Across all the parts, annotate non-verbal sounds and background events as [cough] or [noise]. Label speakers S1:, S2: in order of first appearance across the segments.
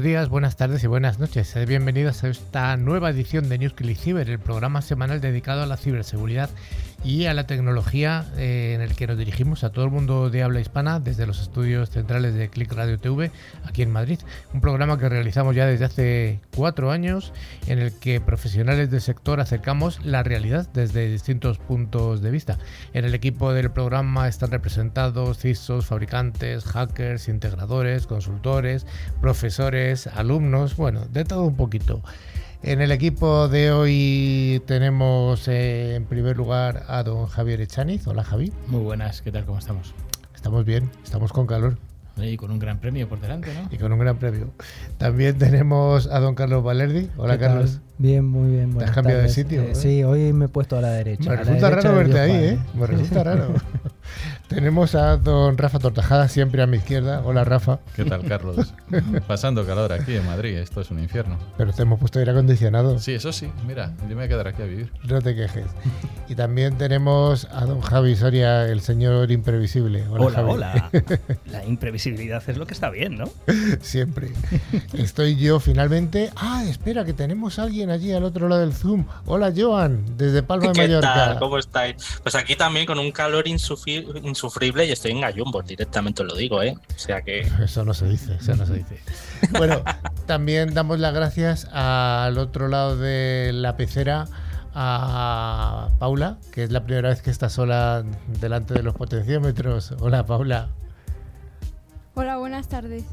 S1: Días, buenas tardes y buenas noches. Bienvenidos a esta nueva edición de News el programa semanal dedicado a la ciberseguridad y a la tecnología eh, en el que nos dirigimos a todo el mundo de habla hispana desde los estudios centrales de Click Radio TV aquí en Madrid. Un programa que realizamos ya desde hace cuatro años en el que profesionales del sector acercamos la realidad desde distintos puntos de vista. En el equipo del programa están representados CISOs, fabricantes, hackers, integradores, consultores, profesores, alumnos, bueno, de todo un poquito. En el equipo de hoy tenemos eh, en primer lugar a don Javier Echaniz. Hola Javi.
S2: Muy buenas, ¿qué tal? ¿Cómo estamos?
S1: Estamos bien, estamos con calor.
S2: Y con un gran premio por delante, ¿no?
S1: Y con un gran premio. También tenemos a don Carlos Valerdi. Hola Carlos.
S3: Bien, muy bien.
S1: ¿Te has cambiado de sitio?
S3: Eh, sí, hoy me he puesto a la derecha.
S1: Me resulta raro verte ahí, ¿eh? Me resulta [laughs] raro. Tenemos a don Rafa Tortajada, siempre a mi izquierda. Hola, Rafa.
S4: ¿Qué tal, Carlos? [laughs] Pasando calor aquí en Madrid, esto es un infierno.
S1: Pero te hemos puesto aire acondicionado.
S4: Sí, eso sí, mira, yo me voy a quedar aquí a vivir.
S1: No te quejes. Y también tenemos a don Javi Soria, el señor imprevisible.
S5: Hola, hola. [laughs] La imprevisibilidad es lo que está bien, ¿no?
S1: Siempre. Estoy yo finalmente. Ah, espera, que tenemos a alguien allí al otro lado del Zoom. Hola, Joan, desde Palma de Mallorca.
S6: Tal? ¿Cómo estáis? Pues aquí también con un calor insufrible insufrible y estoy en gallumbos, directamente lo digo, ¿eh? O sea que.
S1: Eso no se dice, eso no se dice. bueno, [laughs] también damos las gracias al otro lado de la pecera a Paula, que es la primera vez que está sola delante de los potenciómetros. Hola, Paula.
S7: Hola, buenas tardes.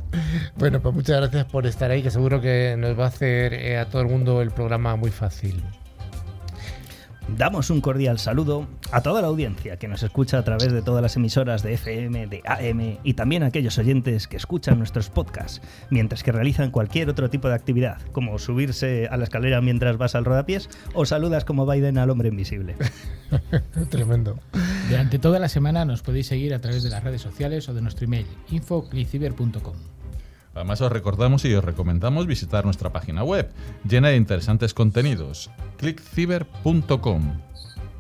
S1: Bueno, pues muchas gracias por estar ahí, que seguro que nos va a hacer eh, a todo el mundo el programa muy fácil.
S5: Damos un cordial saludo a toda la audiencia que nos escucha a través de todas las emisoras de FM, de AM y también a aquellos oyentes que escuchan nuestros podcasts mientras que realizan cualquier otro tipo de actividad, como subirse a la escalera mientras vas al rodapiés o saludas como Biden al hombre invisible. [laughs]
S1: Tremendo.
S2: Durante toda la semana nos podéis seguir a través de las redes sociales o de nuestro email infocliciber.com.
S4: Además os recordamos y os recomendamos visitar nuestra página web, llena de interesantes contenidos, clickciber.com.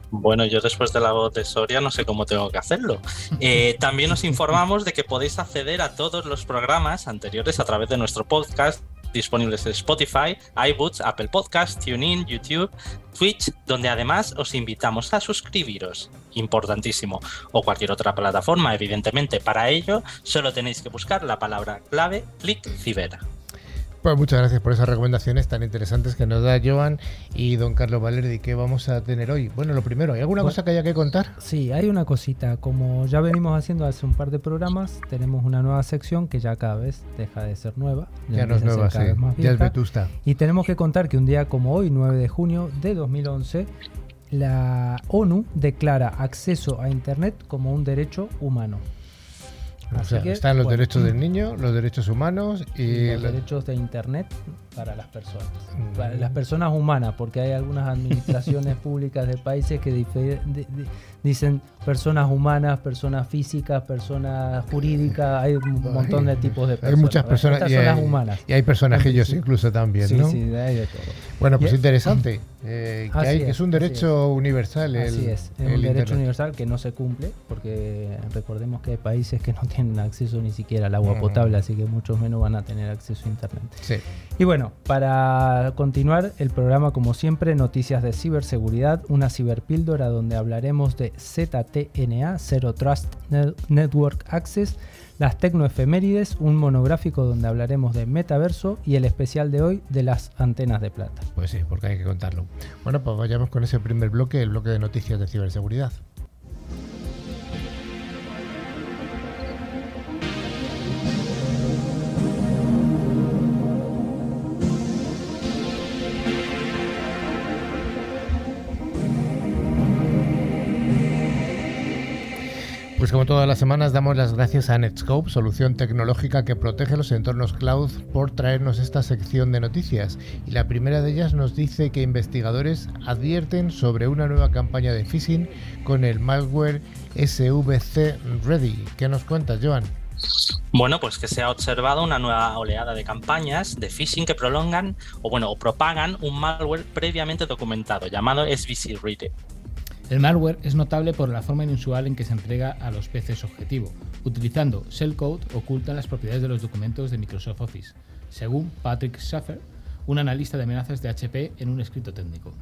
S6: Bueno, yo después de la voz de Soria no sé cómo tengo que hacerlo. [laughs] Eh, también os informamos de que podéis acceder a todos los programas anteriores a través de nuestro podcast disponibles en Spotify, iBooks, Apple Podcasts, TuneIn, YouTube, Twitch, donde además os invitamos a suscribiros, importantísimo, o cualquier otra plataforma, evidentemente. Para ello, solo tenéis que buscar la palabra clave ClickCiber.
S1: Pues muchas gracias por esas recomendaciones tan interesantes que nos da Joan y don Carlos Valerdi. ¿Qué vamos a tener hoy? Bueno, lo primero, ¿hay alguna cosa que haya que contar?
S3: Sí, hay una cosita. Como ya venimos haciendo hace un par de programas, tenemos una nueva sección que ya cada vez deja de ser nueva.
S1: Ya, no es nueva, sí. Ya es vetusta.
S3: Y tenemos que contar que un día como hoy, 9 de junio de 2011, la ONU declara acceso a Internet como un derecho humano
S1: están los derechos del niño, los derechos humanos y,
S3: los derechos de Internet para las personas. Para las personas humanas, porque hay algunas administraciones [laughs] públicas de países que dicen personas humanas, personas físicas, personas jurídicas, hay un montón de tipos de personas.
S1: Hay muchas personas, y hay, humanas. Y hay personajillos incluso también, ¿no?
S3: Sí, hay de todo.
S1: Bueno, pues interesante. Eh, que, hay, es, un derecho universal.
S3: Así es, es un derecho universal que no se cumple, porque recordemos que hay países que no tienen acceso ni siquiera al agua potable, así que muchos menos van a tener acceso a Internet.
S1: Sí.
S3: Y bueno, para continuar el programa, como siempre, noticias de ciberseguridad, una ciberpíldora donde hablaremos de ZTNA, Zero Trust Network Access, las tecnoefemérides, un monográfico donde hablaremos de metaverso y el especial de hoy de las antenas de plata.
S1: Pues sí, porque hay que contarlo. Bueno, pues vayamos con ese primer bloque, el bloque de noticias de ciberseguridad. Pues como todas las semanas damos las gracias a Netscope, solución tecnológica que protege los entornos cloud, por traernos esta sección de noticias. Y la primera de ellas nos dice que investigadores advierten sobre una nueva campaña de phishing con el malware SVC Ready. ¿Qué nos cuentas, Joan?
S6: Bueno, pues que se ha observado una nueva oleada de campañas de phishing que prolongan o bueno, o propagan un malware previamente documentado llamado SVC Ready.
S2: El malware es notable por la forma inusual en que se entrega a los PCs objetivo. Utilizando shellcode oculta las propiedades de los documentos de Microsoft Office. según Patrick Schaffer, un analista de amenazas de HP en un escrito técnico.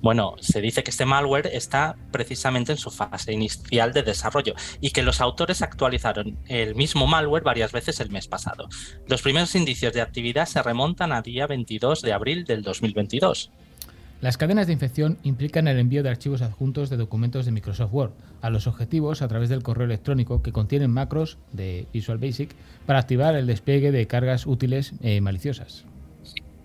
S6: Bueno, se dice que este malware está precisamente en su fase inicial de desarrollo y que los autores actualizaron el mismo malware varias veces el mes pasado. Los primeros indicios de actividad se remontan a día 22 de abril del 2022.
S2: Las cadenas de infección implican el envío de archivos adjuntos de documentos de Microsoft Word a los objetivos a través del correo electrónico que contienen macros de Visual Basic para activar el despliegue de cargas útiles eh, maliciosas.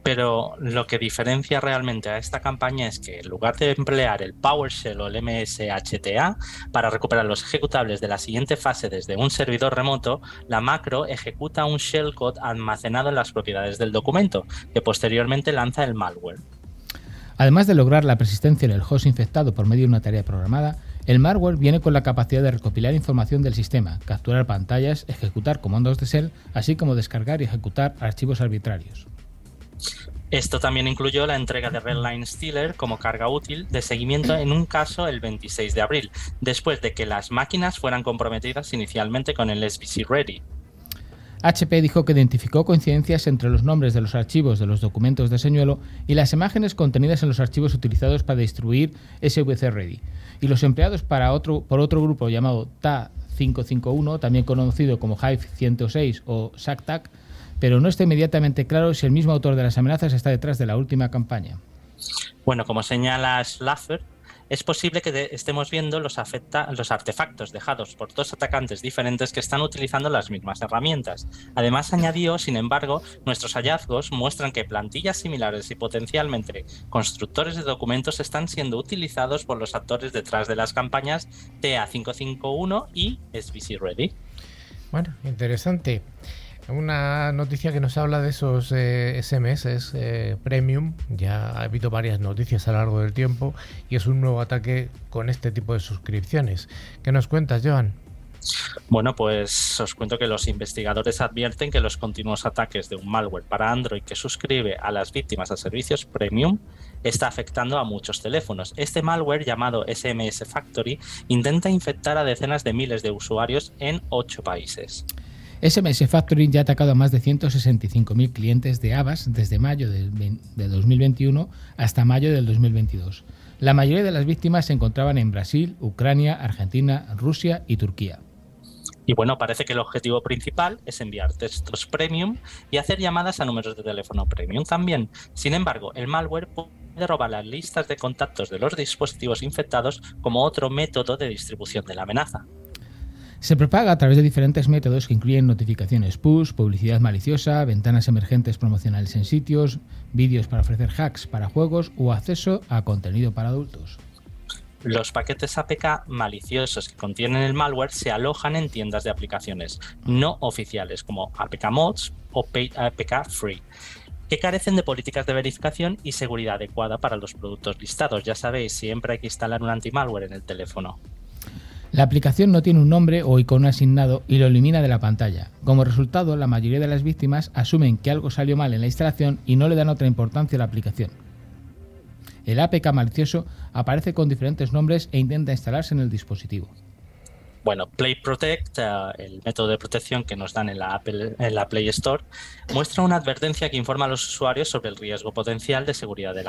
S6: Pero lo que diferencia realmente a esta campaña es que en lugar de emplear el PowerShell o el MSHTA para recuperar los ejecutables de la siguiente fase desde un servidor remoto, la macro ejecuta un shellcode almacenado en las propiedades del documento, que posteriormente lanza el malware.
S2: Además de lograr la persistencia en el host infectado por medio de una tarea programada, el malware viene con la capacidad de recopilar información del sistema, capturar pantallas, ejecutar comandos de shell, así como descargar y ejecutar archivos arbitrarios.
S6: Esto también incluyó la entrega de Redline Stealer como carga útil de seguimiento en un caso el 26 de abril, después de que las máquinas fueran comprometidas inicialmente con el SBC Ready.
S2: HP dijo que identificó coincidencias entre los nombres de los archivos de los documentos de señuelo y las imágenes contenidas en los archivos utilizados para distribuir SVC Ready, y los empleados para otro, por otro grupo llamado TA551, también conocido como Hive 106 o SACTAC, pero no está inmediatamente claro si el mismo autor de las amenazas está detrás de la última campaña.
S6: Bueno, como señala Schlaffer, es posible que estemos viendo los, los, artefactos dejados por dos atacantes diferentes que están utilizando las mismas herramientas. Además, añadió, sin embargo, nuestros hallazgos muestran que plantillas similares y potencialmente constructores de documentos están siendo utilizados por los actores detrás de las campañas TA551 y SBC Ready.
S1: Bueno, interesante. Una noticia que nos habla de esos SMS eh, eh, premium. Ya ha habido varias noticias a lo largo del tiempo y es un nuevo ataque con este tipo de suscripciones. ¿Qué nos cuentas, Joan?
S6: Bueno, pues os cuento que los investigadores advierten que los continuos ataques de un malware para Android que suscribe a las víctimas a servicios premium está afectando a muchos teléfonos. Este malware llamado SMS Factory intenta infectar a decenas de miles de usuarios en ocho países.
S2: SMS Factory ya ha atacado a más de 165.000 clientes de Avas desde mayo de 2021 hasta mayo del 2022. La mayoría de las víctimas se encontraban en Brasil, Ucrania, Argentina, Rusia y Turquía.
S6: Y bueno, parece que el objetivo principal es enviar textos premium y hacer llamadas a números de teléfono premium también. Sin embargo, el malware puede robar las listas de contactos de los dispositivos infectados como otro método de distribución de la amenaza.
S2: Se propaga a través de diferentes métodos que incluyen notificaciones push, publicidad maliciosa, ventanas emergentes promocionales en sitios, vídeos para ofrecer hacks para juegos o acceso a contenido para adultos.
S6: Los paquetes APK maliciosos que contienen el malware se alojan en tiendas de aplicaciones no oficiales como APK Mods o APK Free que carecen de políticas de verificación y seguridad adecuada para los productos listados. Ya sabéis, siempre hay que instalar un anti-malware en el teléfono.
S2: La aplicación no tiene un nombre o icono asignado y lo elimina de la pantalla. Como resultado, la mayoría de las víctimas asumen que algo salió mal en la instalación y no le dan otra importancia a la aplicación. El APK malicioso aparece con diferentes nombres e intenta instalarse en el dispositivo.
S6: Bueno, Play Protect, eh, el método de protección que nos dan en la, en la Play Store, muestra una advertencia que informa a los usuarios sobre el riesgo potencial de seguridad del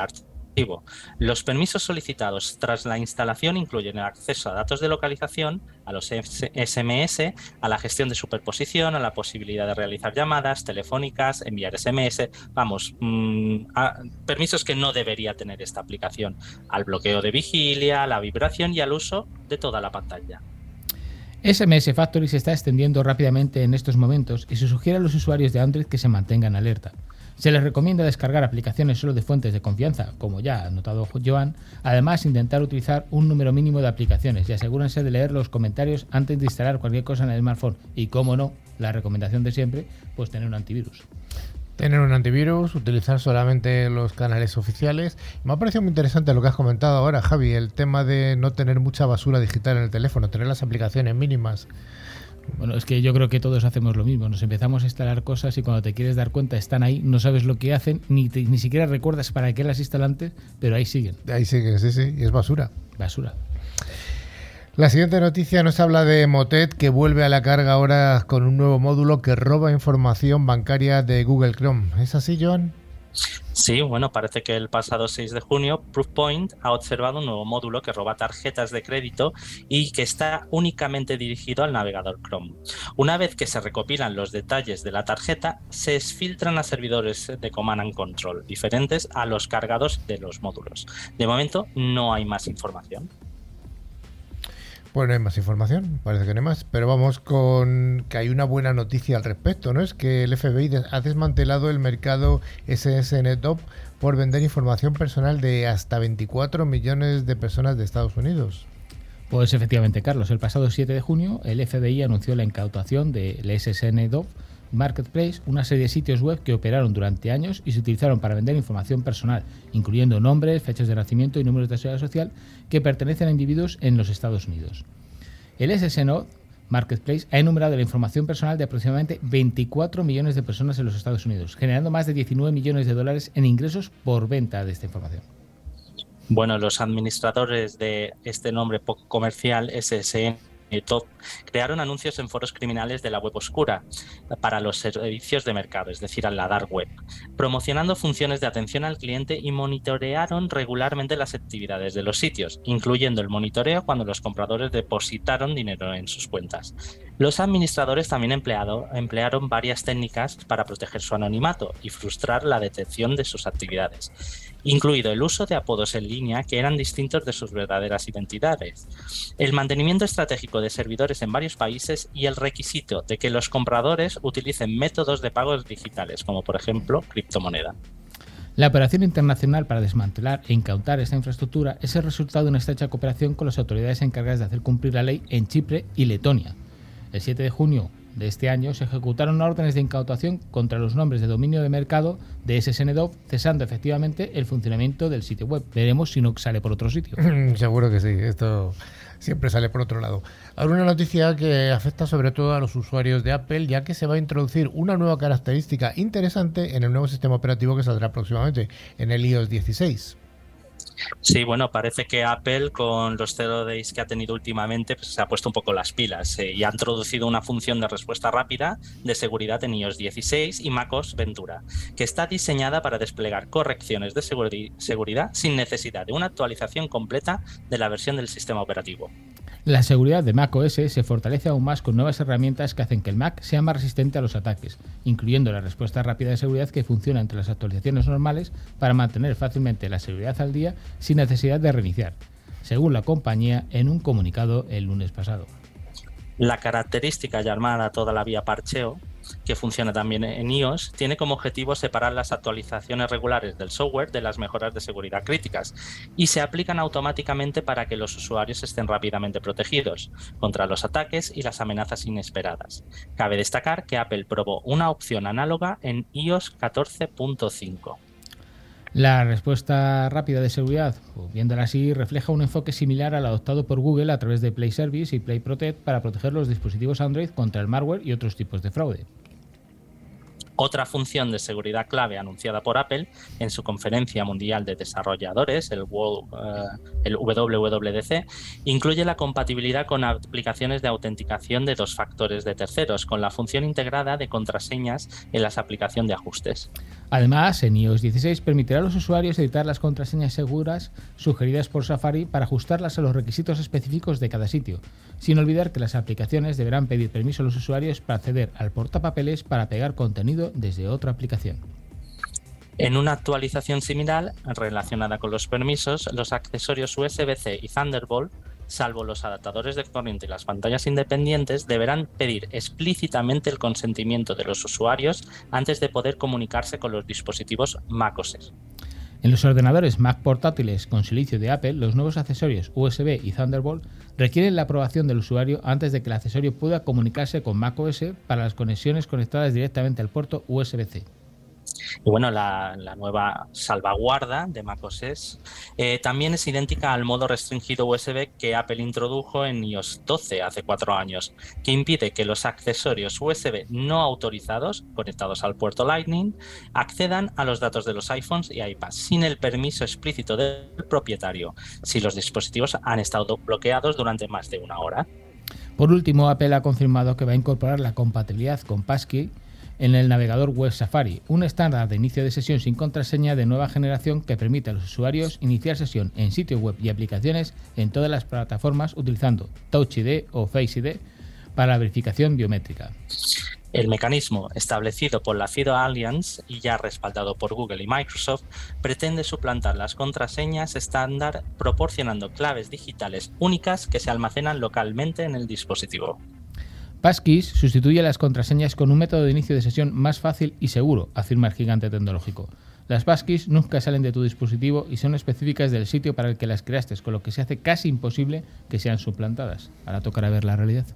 S6: los permisos solicitados tras la instalación incluyen el acceso a datos de localización, a los SMS, a la gestión de superposición, a la posibilidad de realizar llamadas telefónicas, enviar SMS, vamos, mm, permisos que no debería tener esta aplicación, al bloqueo de vigilia, a la vibración y al uso de toda la pantalla.
S2: SMS Factory se está extendiendo rápidamente en estos momentos y se sugiere a los usuarios de Android que se mantengan alerta. Se les recomienda descargar aplicaciones solo de fuentes de confianza, como ya ha notado Joan. Además, intentar utilizar un número mínimo de aplicaciones y asegúrense de leer los comentarios antes de instalar cualquier cosa en el smartphone. Y, como no, la recomendación de siempre, pues tener un antivirus.
S1: Tener un antivirus, utilizar solamente los canales oficiales. Me ha parecido muy interesante lo que has comentado ahora, Javi, el tema de no tener mucha basura digital en el teléfono, tener las aplicaciones mínimas.
S2: Bueno, es que yo creo que todos hacemos lo mismo. Nos empezamos a instalar cosas y cuando te quieres dar cuenta están ahí, no sabes lo que hacen, ni, ni siquiera recuerdas para qué las instalantes, pero ahí siguen.
S1: Ahí siguen, sí, sí, y es basura.
S2: Basura.
S1: La siguiente noticia nos habla de Motet que vuelve a la carga ahora con un nuevo módulo que roba información bancaria de Google Chrome. ¿Es así, Joan?
S6: Sí, bueno, parece que el pasado 6 de junio Proofpoint ha observado un nuevo módulo que roba tarjetas de crédito y que está únicamente dirigido al navegador Chrome. Una vez que se recopilan los detalles de la tarjeta, se filtran a servidores de Command and Control diferentes a los cargados de los módulos. De momento no hay más información.
S1: Pues no hay más información, parece que no hay más, pero vamos con que hay una buena noticia al respecto, ¿no? Es que el FBI ha desmantelado el mercado SSNetOp por vender información personal de hasta 24 millones de personas de Estados Unidos.
S2: Pues efectivamente, Carlos, el pasado 7 de junio el FBI anunció la incautación del SSNDOP Marketplace, una serie de sitios web que operaron durante años y se utilizaron para vender información personal, incluyendo nombres, fechas de nacimiento y números de seguridad social que pertenecen a individuos en los Estados Unidos. El SSNO Marketplace ha enumerado la información personal de aproximadamente 24 millones de personas en los Estados Unidos, generando más de 19 millones de dólares en ingresos por venta de esta información.
S6: Bueno, los administradores de este nombre comercial, SSN, Top crearon anuncios en foros criminales de la web oscura para los servicios de mercado, es decir, a la dark web, promocionando funciones de atención al cliente y monitorearon regularmente las actividades de los sitios, incluyendo el monitoreo cuando los compradores depositaron dinero en sus cuentas. Los administradores también empleado, emplearon varias técnicas para proteger su anonimato y frustrar la detección de sus actividades incluido el uso de apodos en línea que eran distintos de sus verdaderas identidades, el mantenimiento estratégico de servidores en varios países y el requisito de que los compradores utilicen métodos de pagos digitales, como por ejemplo criptomoneda.
S2: La operación internacional para desmantelar e incautar esta infraestructura es el resultado de una estrecha cooperación con las autoridades encargadas de hacer cumplir la ley en Chipre y Letonia. El 7 de junio de este año se ejecutaron órdenes de incautación contra los nombres de dominio de mercado de SSNDOV, cesando efectivamente el funcionamiento del sitio web. Veremos si no sale por otro sitio. [laughs]
S1: Seguro que sí, esto siempre sale por otro lado. Ahora una noticia que afecta sobre todo a los usuarios de Apple, ya que se va a introducir una nueva característica interesante en el nuevo sistema operativo que saldrá próximamente, en el iOS 16.
S6: Sí, bueno, parece que Apple con los zero days que ha tenido últimamente pues, se ha puesto un poco las pilas eh, y ha introducido una función de respuesta rápida de seguridad en iOS 16 y macOS Ventura, que está diseñada para desplegar correcciones de seguridad sin necesidad de una actualización completa de la versión del sistema operativo.
S2: La seguridad de macOS se fortalece aún más con nuevas herramientas que hacen que el Mac sea más resistente a los ataques, incluyendo la respuesta rápida de seguridad que funciona entre las actualizaciones normales para mantener fácilmente la seguridad al día sin necesidad de reiniciar, según la compañía en un comunicado el lunes pasado.
S6: La característica llamada toda la vía parcheo que funciona también en iOS, tiene como objetivo separar las actualizaciones regulares del software de las mejoras de seguridad críticas y se aplican automáticamente para que los usuarios estén rápidamente protegidos contra los ataques y las amenazas inesperadas. Cabe destacar que Apple probó una opción análoga en iOS 14.5.
S2: La respuesta rápida de seguridad, pues, viéndola así, refleja un enfoque similar al adoptado por Google a través de Play Service y Play Protect para proteger los dispositivos Android contra el malware y otros tipos de fraude.
S6: Otra función de seguridad clave anunciada por Apple en su conferencia mundial de desarrolladores, el, eh, WWDC, incluye la compatibilidad con aplicaciones de autenticación de dos factores de terceros, con la función integrada de contraseñas en la aplicación de ajustes.
S2: Además, en iOS 16 permitirá a los usuarios editar las contraseñas seguras sugeridas por Safari para ajustarlas a los requisitos específicos de cada sitio, sin olvidar que las aplicaciones deberán pedir permiso a los usuarios para acceder al portapapeles para pegar contenido desde otra aplicación.
S6: En una actualización similar relacionada con los permisos, los accesorios USB-C y Thunderbolt, salvo los adaptadores de corriente y las pantallas independientes, deberán pedir explícitamente el consentimiento de los usuarios antes de poder comunicarse con los dispositivos macOS.
S2: En los ordenadores Mac portátiles con silicio de Apple, los nuevos accesorios USB y Thunderbolt requieren la aprobación del usuario antes de que el accesorio pueda comunicarse con macOS para las conexiones conectadas directamente al puerto USB-C.
S6: Y bueno, la, nueva salvaguarda de macOS eh, también es idéntica al modo restringido USB que Apple introdujo en iOS 12 hace cuatro años, que impide que los accesorios USB no autorizados conectados al puerto Lightning accedan a los datos de los iPhones y iPads sin el permiso explícito del propietario, si los dispositivos han estado bloqueados durante más de una hora.
S2: Por último, Apple ha confirmado que va a incorporar la compatibilidad con Passkey en el navegador web Safari, un estándar de inicio de sesión sin contraseña de nueva generación que permite a los usuarios iniciar sesión en sitio web y aplicaciones en todas las plataformas utilizando Touch ID o Face ID para la verificación biométrica.
S6: El mecanismo establecido por la FIDO Alliance y ya respaldado por Google y Microsoft pretende suplantar las contraseñas estándar proporcionando claves digitales únicas que se almacenan localmente en el dispositivo.
S2: Passkeys sustituye las contraseñas con un método de inicio de sesión más fácil y seguro, afirma el gigante tecnológico. Las passkeys nunca salen de tu dispositivo y son específicas del sitio para el que las creaste, con lo que se hace casi imposible que sean suplantadas. Ahora tocará ver la realidad.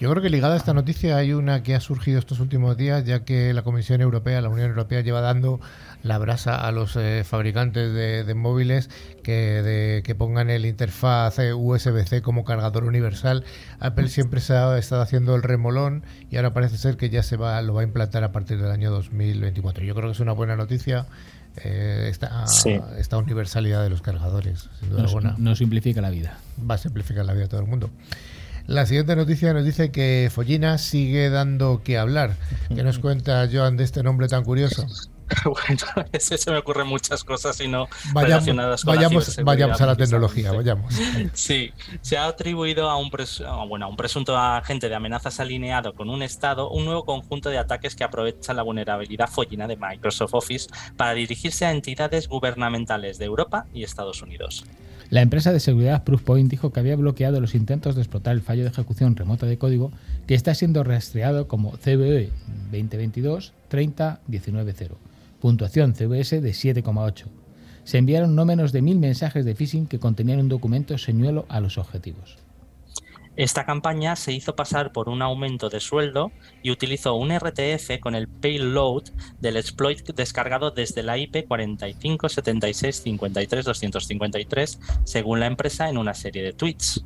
S1: Yo creo que ligada a esta noticia hay una que ha surgido estos últimos días, ya que la Comisión Europea, la Unión Europea, lleva dando la brasa a los eh, fabricantes de, móviles que, que pongan el interfaz USB-C como cargador universal. Apple siempre se ha estado haciendo el remolón y ahora parece ser que ya se va lo va a implantar a partir del año 2024. Yo creo que es una buena noticia. Eh, esta, esta, universalidad de los cargadores.
S2: no simplifica la vida.
S1: Va a simplificar la vida de todo el mundo. La siguiente noticia nos dice que Follina sigue dando que hablar. ¿Qué nos cuenta Joan de este nombre tan curioso? [laughs]
S6: Bueno, se me ocurren muchas cosas y no
S1: vayamos,
S6: relacionadas con
S1: vayamos, la Vayamos a la tecnología, vayamos.
S6: Sí, se ha atribuido a un, bueno, a un presunto agente de amenazas alineado con un Estado un nuevo conjunto de ataques que aprovechan la vulnerabilidad follina de Microsoft Office para dirigirse a entidades gubernamentales de Europa y Estados Unidos.
S2: La empresa de seguridad Proofpoint dijo que había bloqueado los intentos de explotar el fallo de ejecución remota de código que está siendo rastreado como CVE 2022 30190, puntuación CVS de 7,8. Se enviaron no menos de mil mensajes de phishing que contenían un documento señuelo a los objetivos.
S6: Esta campaña se hizo pasar por un aumento de sueldo y utilizó un RTF con el payload del exploit descargado desde la IP 4576532253, según la empresa en una serie de tweets.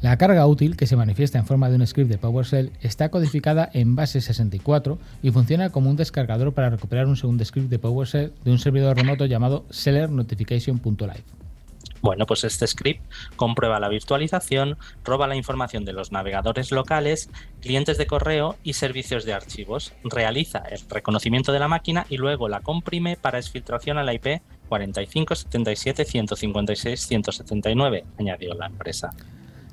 S2: La carga útil, que se manifiesta en forma de un script de PowerShell, está codificada en base 64 y funciona como un descargador para recuperar un segundo script de PowerShell de un servidor remoto llamado sellernotification.live.
S6: Bueno, pues este script comprueba la virtualización, roba la información de los navegadores locales, clientes de correo y servicios de archivos, realiza el reconocimiento de la máquina y luego la comprime para exfiltración a la IP 4577-156-179, añadió la empresa.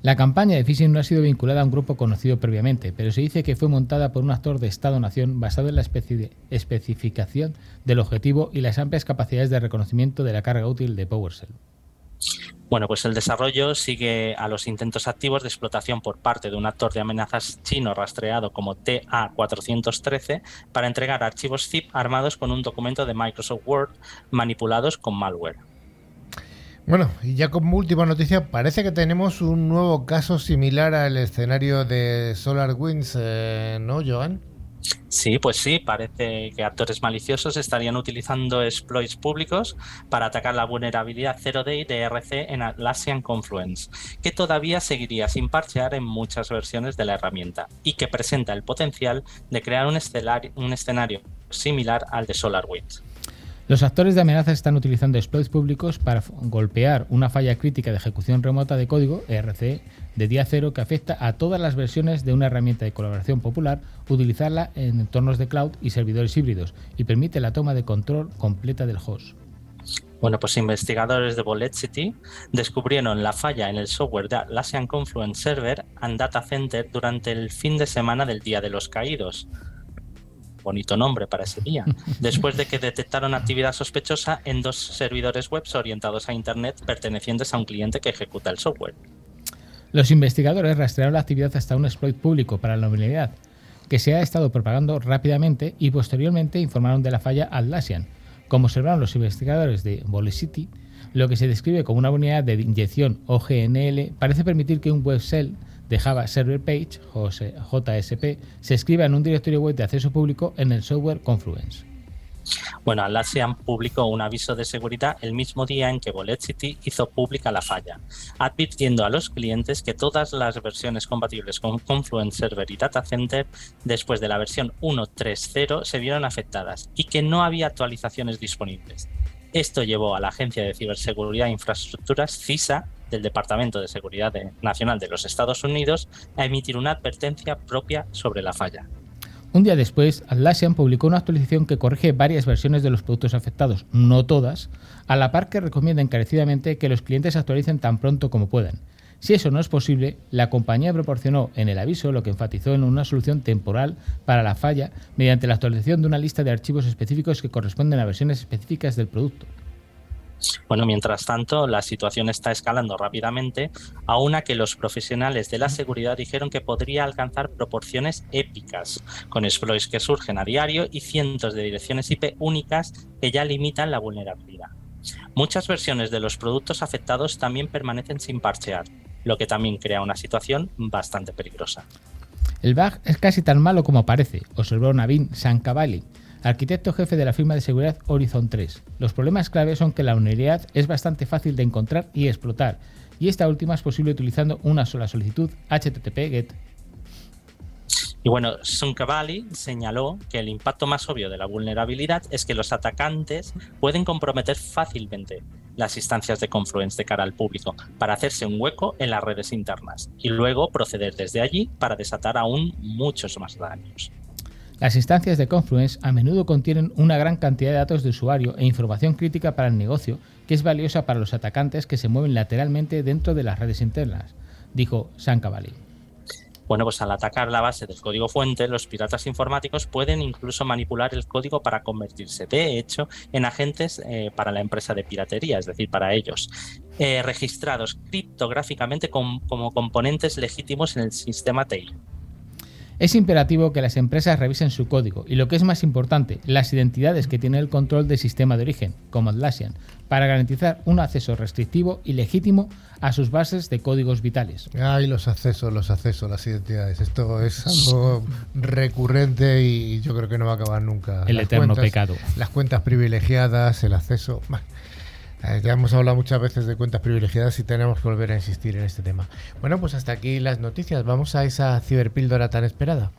S2: La campaña de phishing no ha sido vinculada a un grupo conocido previamente, pero se dice que fue montada por un actor de Estado-Nación basado en la especificación del objetivo y las amplias capacidades de reconocimiento de la carga útil de PowerShell.
S6: Bueno, pues el desarrollo sigue a los intentos activos de explotación por parte de un actor de amenazas chino rastreado como TA413 para entregar archivos zip armados con un documento de Microsoft Word manipulados con malware.
S1: Bueno, y ya como última noticia, parece que tenemos un nuevo caso similar al escenario de SolarWinds, eh, ¿no, Joan?
S6: Sí, pues sí, parece que actores maliciosos estarían utilizando exploits públicos para atacar la vulnerabilidad 0day de RC en Atlassian Confluence, que todavía seguiría sin parchear en muchas versiones de la herramienta y que presenta el potencial de crear un, un escenario similar al de SolarWinds.
S2: Los actores de amenaza están utilizando exploits públicos para golpear una falla crítica de ejecución remota de código, ERC, de día cero que afecta a todas las versiones de una herramienta de colaboración popular, utilizarla en entornos de cloud y servidores híbridos y permite la toma de control completa del host.
S6: Bueno, pues investigadores de City descubrieron la falla en el software de Atlassian Confluence Server and Data Center durante el fin de semana del Día de los Caídos, bonito nombre para ese día, [laughs] después de que detectaron actividad sospechosa en dos servidores web orientados a Internet pertenecientes a un cliente que ejecuta el software.
S2: Los investigadores rastrearon la actividad hasta un exploit público para la movilidad, que se ha estado propagando rápidamente y posteriormente informaron de la falla Atlassian. Como observaron los investigadores de City, lo que se describe como una unidad de inyección OGNL parece permitir que un web shell de Java Server Page, JSP, se escriba en un directorio web de acceso público en el software Confluence.
S6: Bueno, Atlassian publicó un aviso de seguridad el mismo día en que City hizo pública la falla, advirtiendo a los clientes que todas las versiones compatibles con Confluent Server y Data Center después de la versión 1.3.0 se vieron afectadas y que no había actualizaciones disponibles. Esto llevó a la Agencia de Ciberseguridad e Infraestructuras, CISA, del Departamento de Seguridad Nacional de los Estados Unidos, a emitir una advertencia propia sobre la falla.
S2: Un día después, Atlassian publicó una actualización que corrige varias versiones de los productos afectados, no todas, a la par que recomienda encarecidamente que los clientes actualicen tan pronto como puedan. Si eso no es posible, la compañía proporcionó en el aviso lo que enfatizó en una solución temporal para la falla mediante la actualización de una lista de archivos específicos que corresponden a versiones específicas del producto.
S6: Bueno, mientras tanto, la situación está escalando rápidamente, a una que los profesionales de la seguridad dijeron que podría alcanzar proporciones épicas, con exploits que surgen a diario y cientos de direcciones IP únicas que ya limitan la vulnerabilidad. Muchas versiones de los productos afectados también permanecen sin parchear, lo que también crea una situación bastante peligrosa.
S2: El bug es casi tan malo como parece, observó Navin Sankavalli, arquitecto jefe de la firma de seguridad Horizon 3. Los problemas clave son que la vulnerabilidad es bastante fácil de encontrar y explotar, y esta última es posible utilizando una sola solicitud HTTP GET.
S6: Y bueno, Sunkavali señaló que el impacto más obvio de la vulnerabilidad es que los atacantes pueden comprometer fácilmente las instancias de Confluence de cara al público para hacerse un hueco en las redes internas y luego proceder desde allí para desatar aún muchos más daños.
S2: Las instancias de Confluence a menudo contienen una gran cantidad de datos de usuario e información crítica para el negocio que es valiosa para los atacantes que se mueven lateralmente dentro de las redes internas, dijo Sankavali.
S6: Bueno, pues al atacar la base del código fuente, los piratas informáticos pueden incluso manipular el código para convertirse, de hecho, en agentes eh, para la empresa de piratería, es decir, para ellos, eh, registrados criptográficamente como componentes legítimos en el sistema TI.
S2: Es imperativo que las empresas revisen su código y lo que es más importante, las identidades que tiene el control del sistema de origen, como Atlassian, para garantizar un acceso restrictivo y legítimo a sus bases de códigos vitales.
S1: Ay, los accesos, los accesos, las identidades. Esto es algo recurrente y yo creo que no va a acabar nunca.
S2: El eterno pecado.
S1: Las cuentas privilegiadas, el acceso. Eh, ya hemos hablado muchas veces de cuentas privilegiadas y tenemos que volver a insistir en este tema. Bueno, pues hasta aquí las noticias. Vamos a esa ciberpíldora tan esperada.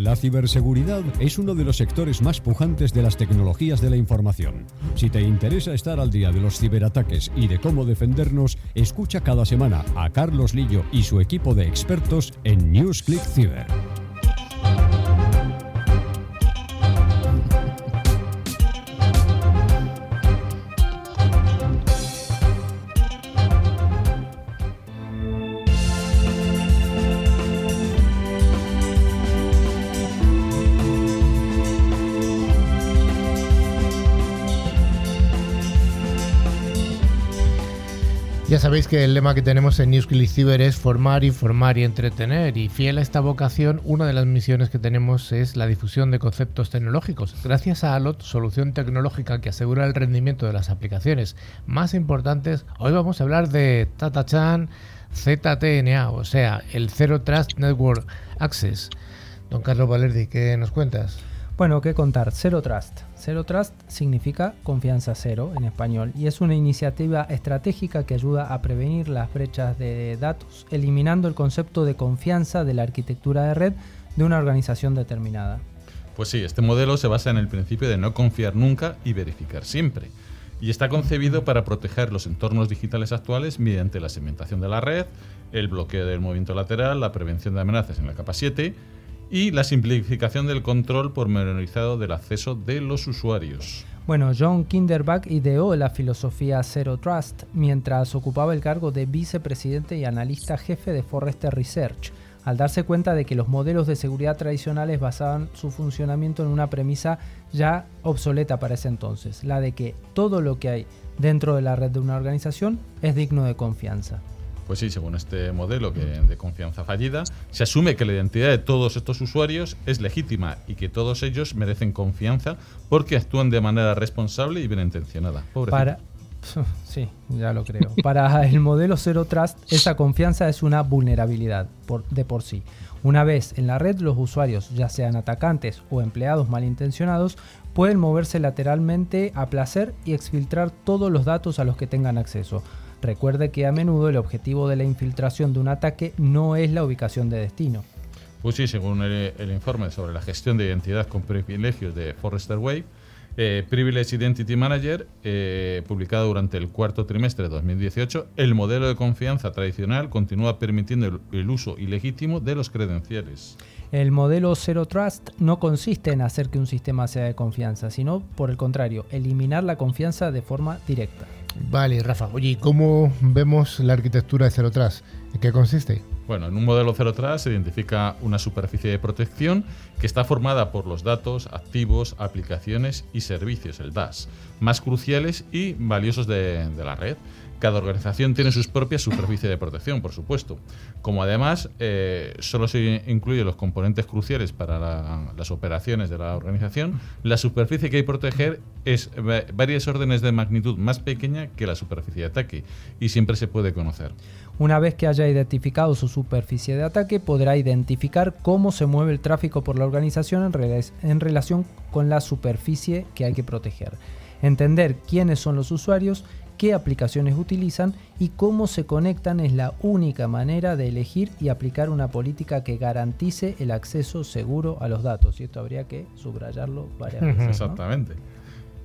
S8: La ciberseguridad es uno de los sectores más pujantes de las tecnologías de la información. Si te interesa estar al día de los ciberataques y de cómo defendernos, escucha cada semana a Carlos Lillo y su equipo de expertos en NewsClick Cyber.
S1: Ya sabéis que el lema que tenemos en Newsclick Cyber es formar, informar y entretener. Y fiel a esta vocación, una de las misiones que tenemos es la difusión de conceptos tecnológicos. Gracias a ALOT, solución tecnológica que asegura el rendimiento de las aplicaciones más importantes, hoy vamos a hablar de TataChan ZTNA, o sea, el Zero Trust Network Access. Don Carlos Valerdi, ¿qué nos cuentas?
S3: Bueno, ¿qué contar? Zero Trust. Zero Trust significa confianza cero en español y es una iniciativa estratégica que ayuda a prevenir las brechas de datos, eliminando el concepto de confianza de la arquitectura de red de una organización determinada.
S4: Pues sí, este modelo se basa en el principio de no confiar nunca y verificar siempre. Y está concebido para proteger los entornos digitales actuales mediante la segmentación de la red, el bloqueo del movimiento lateral, la prevención de amenazas en la capa 7 y la simplificación del control pormenorizado del acceso de los usuarios.
S3: Bueno, John Kinderbach ideó la filosofía Zero Trust mientras ocupaba el cargo de vicepresidente y analista jefe de Forrester Research, al darse cuenta de que los modelos de seguridad tradicionales basaban su funcionamiento en una premisa ya obsoleta para ese entonces, la de que todo lo que hay dentro de la red de una organización es digno de confianza.
S4: Pues sí, según este modelo de confianza fallida, se asume que la identidad de todos estos usuarios es legítima y que todos ellos merecen confianza porque actúan de manera responsable y bien intencionada.
S3: Para, [laughs] Sí, ya lo creo. Para el modelo Zero Trust, esa confianza es una vulnerabilidad de por sí. Una vez en la red, los usuarios, ya sean atacantes o empleados malintencionados, pueden moverse lateralmente a placer y exfiltrar todos los datos a los que tengan acceso. Recuerde que a menudo el objetivo de la infiltración de un ataque no es la ubicación de destino.
S4: Pues sí, según el, el informe sobre la gestión de identidad con privilegios de Forrester Wave, eh, Privilege Identity Manager, eh, publicado durante el cuarto trimestre de 2018, el modelo de confianza tradicional continúa permitiendo el, el uso ilegítimo de los credenciales.
S3: El modelo Zero Trust no consiste en hacer que un sistema sea de confianza, sino por el contrario, eliminar la confianza de forma directa.
S1: Vale, Rafa. Oye, ¿y cómo vemos la arquitectura de Zero Trust? ¿En qué consiste?
S4: Bueno, en un modelo Zero Trust se identifica una superficie de protección que está formada por los datos, activos, aplicaciones y servicios, el DAS, más cruciales y valiosos de la red. Cada organización tiene sus propias superficies de protección, por supuesto. Como además eh, solo se incluyen los componentes cruciales para la- las operaciones de la organización, la superficie que hay que proteger es va- varias órdenes de magnitud más pequeña que la superficie de ataque y siempre se puede conocer.
S3: Una vez que haya identificado su superficie de ataque, podrá identificar cómo se mueve el tráfico por la organización en relación con la superficie que hay que proteger. Entender quiénes son los usuarios, qué aplicaciones utilizan y cómo se conectan es la única manera de elegir y aplicar una política que garantice el acceso seguro a los datos. Y esto habría que subrayarlo varias veces.
S4: Exactamente.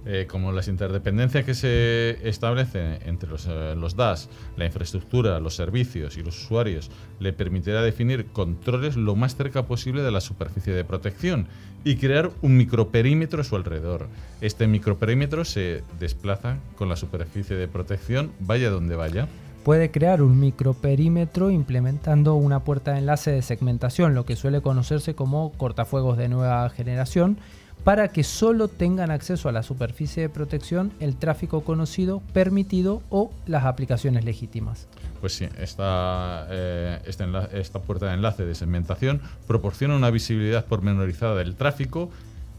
S4: Eh, como las interdependencias que se establecen entre los, eh, los DAS, la infraestructura, los servicios y los usuarios, le permitirá definir controles lo más cerca posible de la superficie de protección y crear un microperímetro a su alrededor. Este microperímetro se desplaza con la superficie de protección, vaya donde vaya.
S3: puede crear un microperímetro implementando una puerta de enlace de segmentación, lo que suele conocerse como cortafuegos de nueva generación, para que solo tengan acceso a la superficie de protección el tráfico conocido, permitido o las aplicaciones legítimas.
S4: Pues sí, esta, eh, este esta puerta de enlace de segmentación proporciona una visibilidad pormenorizada del tráfico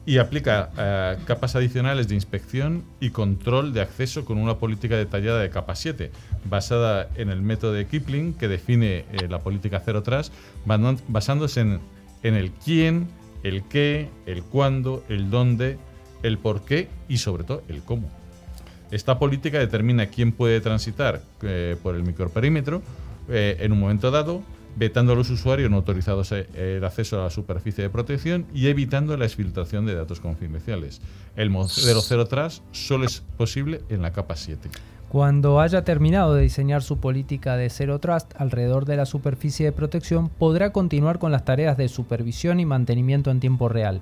S4: y aplica eh, capas adicionales de inspección y control de acceso con una política detallada de capa 7, basada en el método de Kipling que define eh, la política Zero Trust, ban- basándose en, en el quién, el qué, el cuándo, el dónde, el por qué y sobre todo el cómo. Esta política determina quién puede transitar eh, por el microperímetro eh, en un momento dado, vetando a los usuarios no autorizados eh, el acceso a la superficie de protección y evitando la exfiltración de datos confidenciales. El modelo Zero Trust solo es posible en la capa 7.
S3: Cuando haya terminado de diseñar su política de Zero Trust alrededor de la superficie de protección, podrá continuar con las tareas de supervisión y mantenimiento en tiempo real.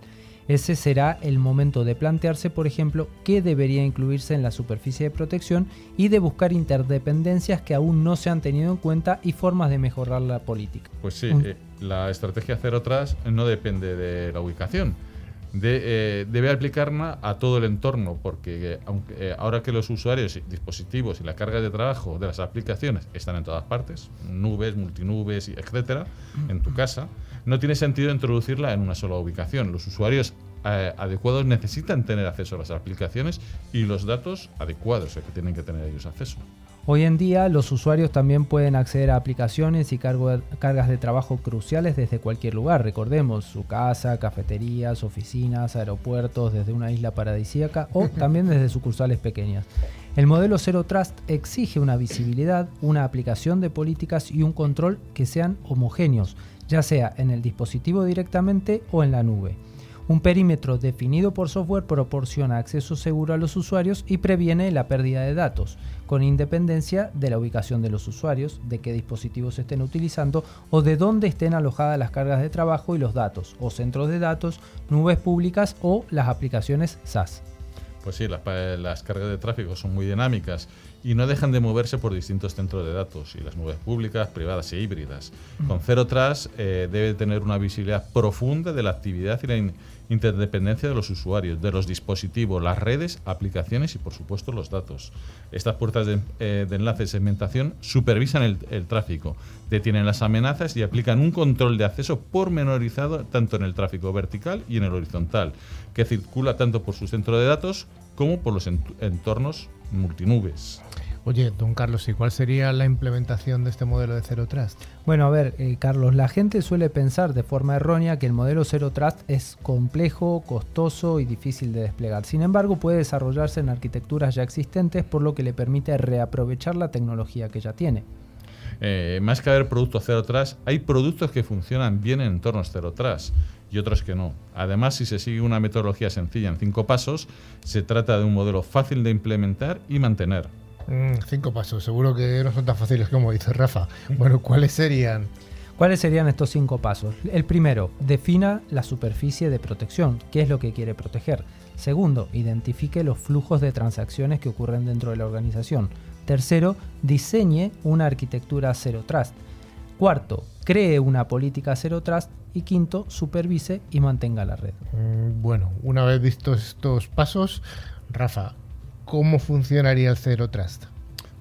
S3: Ese será el momento de plantearse, por ejemplo, qué debería incluirse en la superficie de protección y de buscar interdependencias que aún no se han tenido en cuenta y formas de mejorar la política.
S4: Pues sí, eh, la estrategia Zero Trust no depende de la ubicación. De, eh, debe aplicarla a todo el entorno, porque eh, aunque, eh, ahora que los usuarios, dispositivos y la carga de trabajo de las aplicaciones están en todas partes, nubes, multinubes, etcétera, en tu casa, no tiene sentido introducirla en una sola ubicación. Los usuarios eh, adecuados necesitan tener acceso a las aplicaciones y los datos adecuados que tienen que tener ellos acceso.
S3: Hoy en día los usuarios también pueden acceder a aplicaciones y cargo- cargas de trabajo cruciales desde cualquier lugar. Recordemos su casa, cafeterías, oficinas, aeropuertos, desde una isla paradisíaca o también desde sucursales pequeñas. El modelo Zero Trust exige una visibilidad, una aplicación de políticas y un control que sean homogéneos, ya sea en el dispositivo directamente o en la nube. Un perímetro definido por software proporciona acceso seguro a los usuarios y previene la pérdida de datos, con independencia de la ubicación de los usuarios, de qué dispositivos estén utilizando o de dónde estén alojadas las cargas de trabajo y los datos, o centros de datos, nubes públicas o las aplicaciones SaaS.
S4: Pues sí, las, las cargas de tráfico son muy dinámicas y no dejan de moverse por distintos centros de datos y las nubes públicas, privadas e híbridas. Con Zero Trust eh, debe tener una visibilidad profunda de la actividad y la in- interdependencia de los usuarios, de los dispositivos, las redes, aplicaciones y por supuesto los datos. Estas puertas de, eh, de enlace de segmentación supervisan el, el tráfico, detienen las amenazas y aplican un control de acceso pormenorizado tanto en el tráfico vertical y en el horizontal, que circula tanto por su centro de datos como por los ent- entornos multinubes.
S1: Oye, don Carlos, ¿y cuál sería la implementación de este modelo de Zero Trust?
S3: Bueno, a ver, eh, Carlos, la gente suele pensar de forma errónea que el modelo Zero Trust es complejo, costoso y difícil de desplegar. Sin embargo, puede desarrollarse en arquitecturas ya existentes, por lo que le permite reaprovechar la tecnología que ya tiene.
S4: Eh, más que haber productos Zero Trust, hay productos que funcionan bien en entornos Zero Trust y otros que no. Además, si se sigue una metodología sencilla en cinco pasos, se trata de un modelo fácil de implementar y mantener.
S1: Mm, cinco pasos, seguro que no son tan fáciles como dice Rafa. Bueno, ¿cuáles serían?
S3: ¿Cuáles serían estos cinco pasos? El primero, defina la superficie de protección, qué es lo que quiere proteger. Segundo, identifique los flujos de transacciones que ocurren dentro de la organización. Tercero, diseñe una arquitectura Zero Trust. Cuarto, cree una política Zero Trust. Y quinto, supervise y mantenga la red.
S1: Mm, bueno, una vez vistos estos pasos, Rafa, ¿cómo funcionaría el Zero Trust?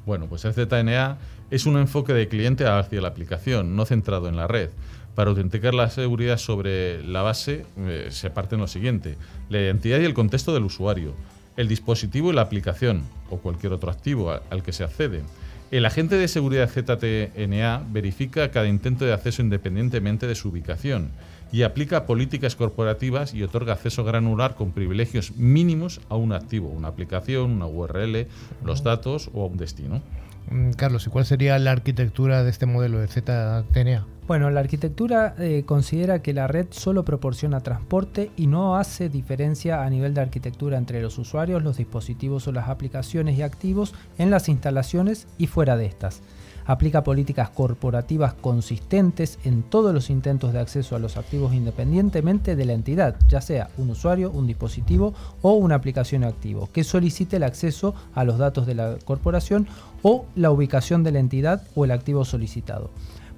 S4: Bueno, pues el ZNA es un enfoque de cliente hacia la aplicación, no centrado en la red. Para autenticar la seguridad sobre la base eh, se parte en lo siguiente, la identidad y el contexto del usuario, el dispositivo y la aplicación, o cualquier otro activo al que se accede. El agente de seguridad ZTNA verifica cada intento de acceso independientemente de su ubicación y aplica políticas corporativas y otorga acceso granular con privilegios mínimos a un activo, una aplicación, una URL, los datos o a un destino.
S1: Mm, Carlos, ¿y cuál sería la arquitectura de este modelo de ZTNA?
S3: Bueno, la arquitectura eh, considera que la red solo proporciona transporte y no hace diferencia a nivel de arquitectura entre los usuarios, los dispositivos o las aplicaciones y activos en las instalaciones y fuera de estas. Aplica políticas corporativas consistentes en todos los intentos de acceso a los activos independientemente de la entidad, ya sea un usuario, un dispositivo o una aplicación activo, que solicite el acceso a los datos de la corporación o la ubicación de la entidad o el activo solicitado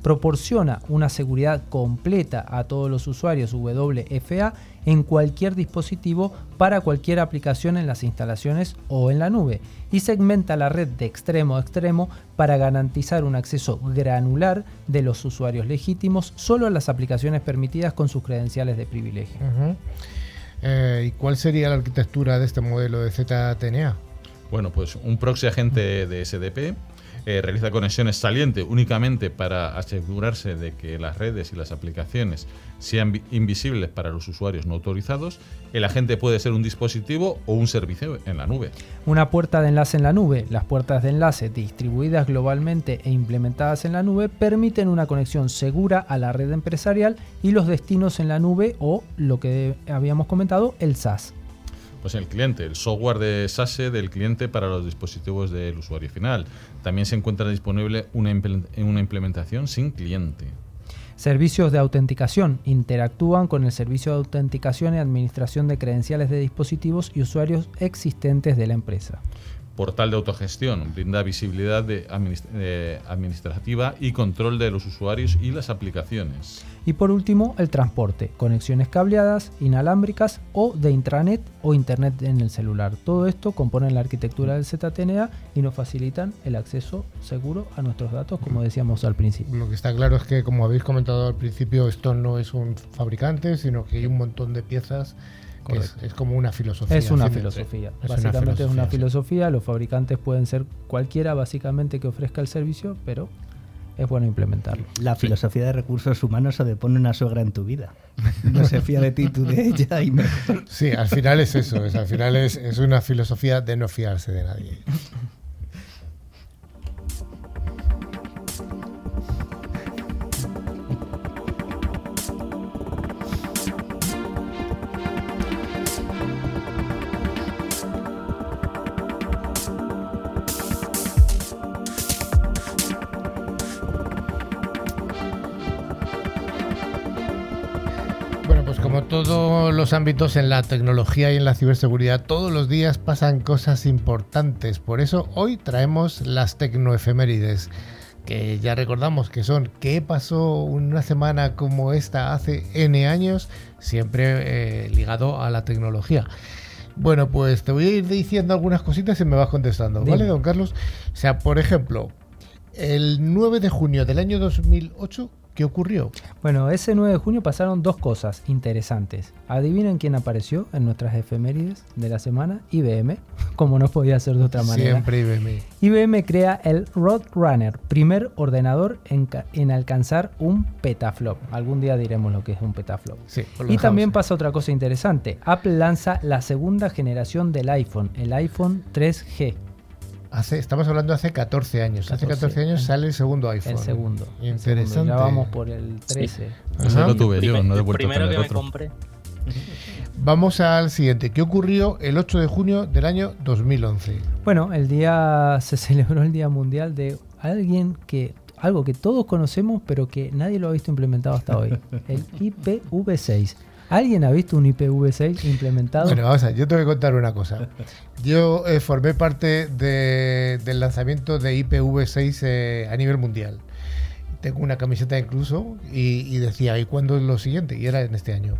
S3: proporciona una seguridad completa a todos los usuarios WFA en cualquier dispositivo para cualquier aplicación en las instalaciones o en la nube y segmenta la red de extremo a extremo para garantizar un acceso granular de los usuarios legítimos solo a las aplicaciones permitidas con sus credenciales de privilegio.
S1: Eh, ¿Y cuál sería la arquitectura de este modelo de ZTNA?
S4: Bueno, pues un proxy agente de SDP eh, realiza conexiones salientes únicamente para asegurarse de que las redes y las aplicaciones sean invisibles para los usuarios no autorizados, el agente puede ser un dispositivo o un servicio en la nube.
S3: Una puerta de enlace en la nube. Las puertas de enlace distribuidas globalmente e implementadas en la nube permiten una conexión segura a la red empresarial y los destinos en la nube o lo que habíamos comentado, el SaaS
S4: pues el cliente, el software de SASE del cliente para los dispositivos del usuario final. También se encuentra disponible una, una implementación sin cliente.
S3: Servicios de autenticación interactúan con el servicio de autenticación y administración de credenciales de dispositivos y usuarios existentes de la empresa
S4: portal de autogestión, brinda visibilidad de administrativa y control de los usuarios y las aplicaciones.
S3: Y por último, el transporte, conexiones cableadas, inalámbricas o de intranet o internet en el celular. Todo esto compone la arquitectura del ZTNA y nos facilitan el acceso seguro a nuestros datos, como decíamos al principio.
S1: Lo que está claro es que, como habéis comentado al principio, esto no es un fabricante, sino que hay un montón de piezas es, como una filosofía.
S3: Es una filosofía. básicamente es una filosofía. Los fabricantes pueden ser cualquiera, básicamente, que ofrezca el servicio, pero es bueno implementarlo.
S5: La filosofía de recursos humanos se pone una sogra en tu vida. No se fía de ti, tú de ella y
S1: Sí, al final es eso. Es, al final es, es una filosofía de no fiarse de nadie. Todos los ámbitos en la tecnología y en la ciberseguridad, todos los días pasan cosas importantes. Por eso hoy traemos las tecnoefemérides, que ya recordamos que son qué pasó una semana como esta hace N años, siempre eh, ligado a la tecnología. Bueno, pues te voy a ir diciendo algunas cositas y me vas contestando, ¿vale, don Carlos? O sea, por ejemplo, el 9 de junio del año 2008 ¿Qué ocurrió?
S3: Bueno, ese 9 de junio pasaron dos cosas interesantes. Adivinen quién apareció en nuestras efemérides de la semana. IBM, [laughs] como no podía ser de otra manera.
S1: Siempre IBM.
S3: IBM crea el Roadrunner, primer ordenador en, ca- en alcanzar un petaflop. Algún día diremos lo que es un petaflop.
S1: Sí,
S3: Y también pasa otra cosa interesante. Apple lanza la segunda generación del iPhone, el iPhone 3G,
S1: Hace, estamos hablando de hace 14 años. Hace
S3: 14
S1: 14 años sale el segundo iPhone.
S3: el segundo. el
S1: Interesante.
S3: segundo. Ya vamos por el 13.
S4: Ese
S1: Ajá.
S4: lo tuve yo,
S6: Primer-
S4: no he
S6: el
S4: vuelto a
S6: primero
S4: tener
S6: que me
S4: otro.
S6: compré. [laughs]
S1: Vamos al siguiente. ¿Qué ocurrió el 8 de junio del año 2011?
S3: Bueno, el día se celebró el Día Mundial de alguien que algo que todos conocemos pero que nadie lo ha visto implementado hasta hoy, [laughs] el IPv6. ¿Alguien ha visto un IPv6 implementado?
S1: Bueno, vamos a ver, yo te voy a contar una cosa. Yo eh, formé parte de- del lanzamiento de IPv6 eh, a nivel mundial. Tengo una camiseta incluso y, y decía, ¿y cuándo es lo siguiente? Y era en este año.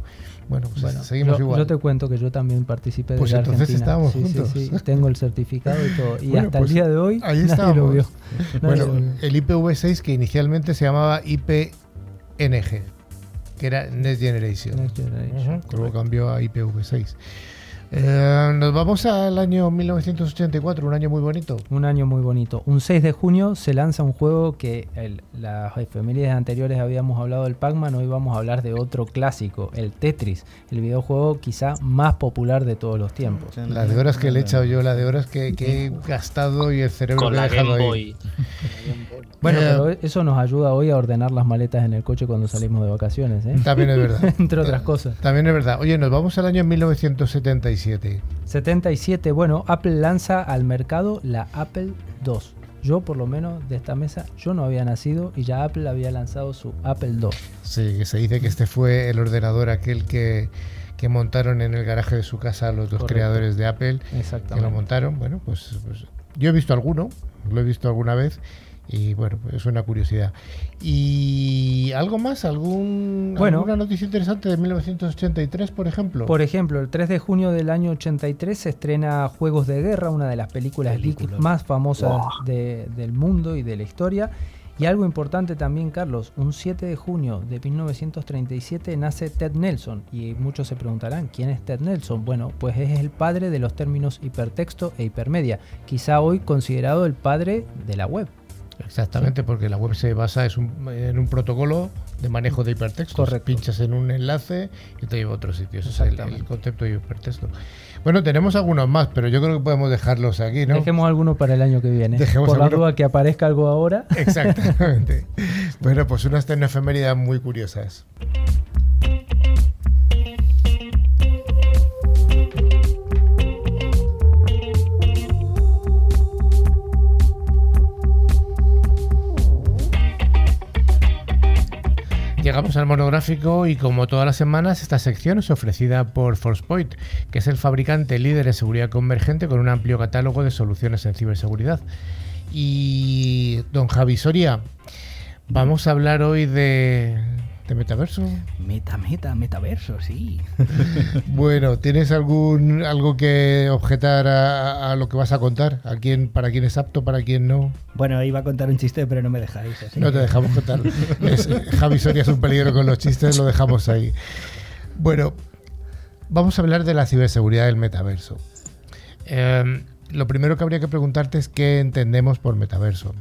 S1: Bueno, pues
S3: Bueno,
S1: seguimos
S3: yo,
S1: igual.
S3: yo te cuento que yo también participé
S1: Pues
S3: de
S1: entonces
S3: Argentina.
S1: estábamos
S3: sí, sí,
S1: juntos.
S3: sí, tengo el certificado y todo. Y
S1: Bueno,
S3: hasta
S1: pues
S3: el día de hoy
S1: ahí
S3: nadie
S1: estábamos.
S3: lo vio. Nadie
S1: Bueno,
S3: lo vio.
S1: el IPv6 que inicialmente se llamaba IPNG, que era Next Generation.
S3: Next Generation,
S1: luego cambió a IPv6. Eh, nos vamos al año 1984, un año muy bonito.
S3: Un año muy bonito. Un 6 de junio se lanza un juego que el- las efemérides anteriores habíamos hablado del Pac-Man, hoy vamos a hablar de otro clásico, el Tetris, el videojuego quizá más popular de todos los tiempos.
S1: Las de horas que le he echado yo, las de horas que, que he gastado y el cerebro
S6: Con
S1: que he
S6: la
S1: dejado
S6: Game
S1: ahí.
S6: Boy. [laughs]
S3: Bueno,
S1: Eh,
S3: pero eso nos ayuda hoy a ordenar las maletas en el coche cuando salimos de vacaciones, ¿eh?
S1: También es verdad. [laughs]
S3: entre otras cosas.
S1: También es verdad. Oye, nos vamos al año 1977.
S3: 77, bueno, Apple lanza al mercado la Apple II. Yo, por lo menos, de esta mesa, yo no había nacido y ya Apple había lanzado su Apple II.
S1: Sí, que se dice que este fue el ordenador aquel que, que montaron en el garaje de su casa los dos
S3: Correcto.
S1: creadores de Apple. que lo
S3: Exactamente.
S1: montaron. Bueno, pues, pues yo he visto alguno, lo he visto alguna vez y bueno, pues es una curiosidad. ¿Y algo más? ¿Algún,
S3: Bueno.
S1: ¿Alguna noticia interesante de 1983, por ejemplo?
S3: Por ejemplo, el 3 de junio del año 83 se estrena Juegos de Guerra, una de las películas
S5: Película.
S3: más famosas de- del mundo y de la historia. Y algo importante también, Carlos, un 7 de junio de 1937 nace Ted Nelson. Y muchos se preguntarán, ¿quién es Ted Nelson? Bueno, pues es el padre de los términos hipertexto e hipermedia. Quizá hoy considerado el padre de la web.
S1: Exactamente, porque la web se basa es un- en un protocolo de manejo de hipertextos.
S3: Correcto.
S1: Pinchas en un enlace y te lleva a otro sitio. Ese es el, concepto de hipertexto. Bueno, tenemos algunos más, pero yo creo que podemos dejarlos aquí, ¿no?
S3: Dejemos alguno para el año que viene.
S1: Dejemos
S3: Por la duda que aparezca algo ahora. [laughs]
S1: Exactamente. bueno, pues unas tecnoefemérides muy curiosas. Llegamos al monográfico y como todas las semanas esta sección es ofrecida por ForcePoint, que es el fabricante líder en seguridad convergente con un amplio catálogo de soluciones en ciberseguridad. Y don Javi Soria, vamos a hablar hoy de, de metaverso.
S5: Meta, meta, metaverso, sí. [laughs]
S1: Bueno, ¿tienes algún algo que objetar a, a lo que vas a contar? ¿A quién, ¿Para quién es apto, para quién no?
S5: Bueno, iba a contar un chiste, pero no me dejáis. así
S1: No te dejamos contar. [laughs] Es- Javi Soria es un peligro con los chistes, lo dejamos ahí. Bueno, vamos a hablar de la ciberseguridad del metaverso. Eh, lo primero que habría que preguntarte es qué entendemos por metaverso.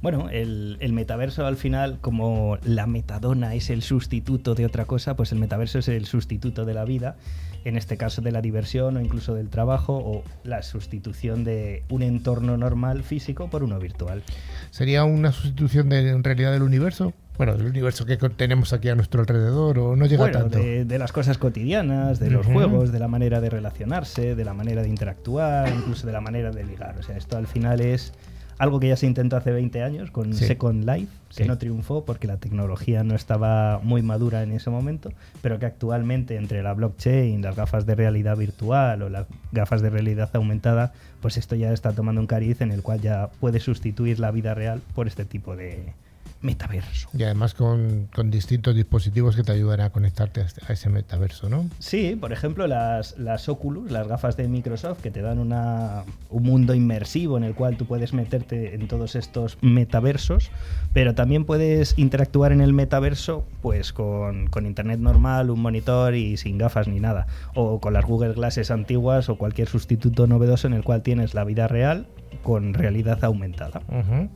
S5: Bueno, el, el metaverso al final, como la metadona es el sustituto de otra cosa, pues el metaverso es el sustituto de la vida, en este caso de la diversión o incluso del trabajo, o la sustitución de un entorno normal físico por uno virtual.
S1: ¿Sería una sustitución de, en realidad del universo? Bueno, del universo que tenemos aquí a nuestro alrededor o no llega
S5: Bueno,
S1: tanto.
S5: de, de las cosas cotidianas, de los juegos, de la manera de relacionarse, de la manera de interactuar, incluso de la manera de ligar. O sea, esto al final es algo que ya se intentó hace 20 años con
S1: Sí.
S5: Second Life, que
S1: Sí.
S5: no triunfó porque la tecnología no estaba muy madura en ese momento, pero que actualmente entre la blockchain, las gafas de realidad virtual o las gafas de realidad aumentada, pues esto ya está tomando un cariz en el cual ya puede sustituir la vida real por este tipo de, metaverso.
S1: Y además con, con distintos dispositivos que te ayudan a conectarte a, este- a ese metaverso, ¿no?
S5: Sí, por ejemplo, las, las Oculus, las gafas de Microsoft, que te dan una, un mundo inmersivo en el cual tú puedes meterte en todos estos metaversos, pero también puedes interactuar en el metaverso pues con, con internet normal, un monitor y sin gafas ni nada, o con las Google Glasses antiguas o cualquier sustituto novedoso en el cual tienes la vida real con realidad aumentada.
S1: Ujú.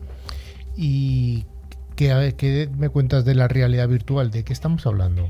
S1: ¿Y qué, qué me cuentas de la realidad virtual? ¿De qué estamos hablando?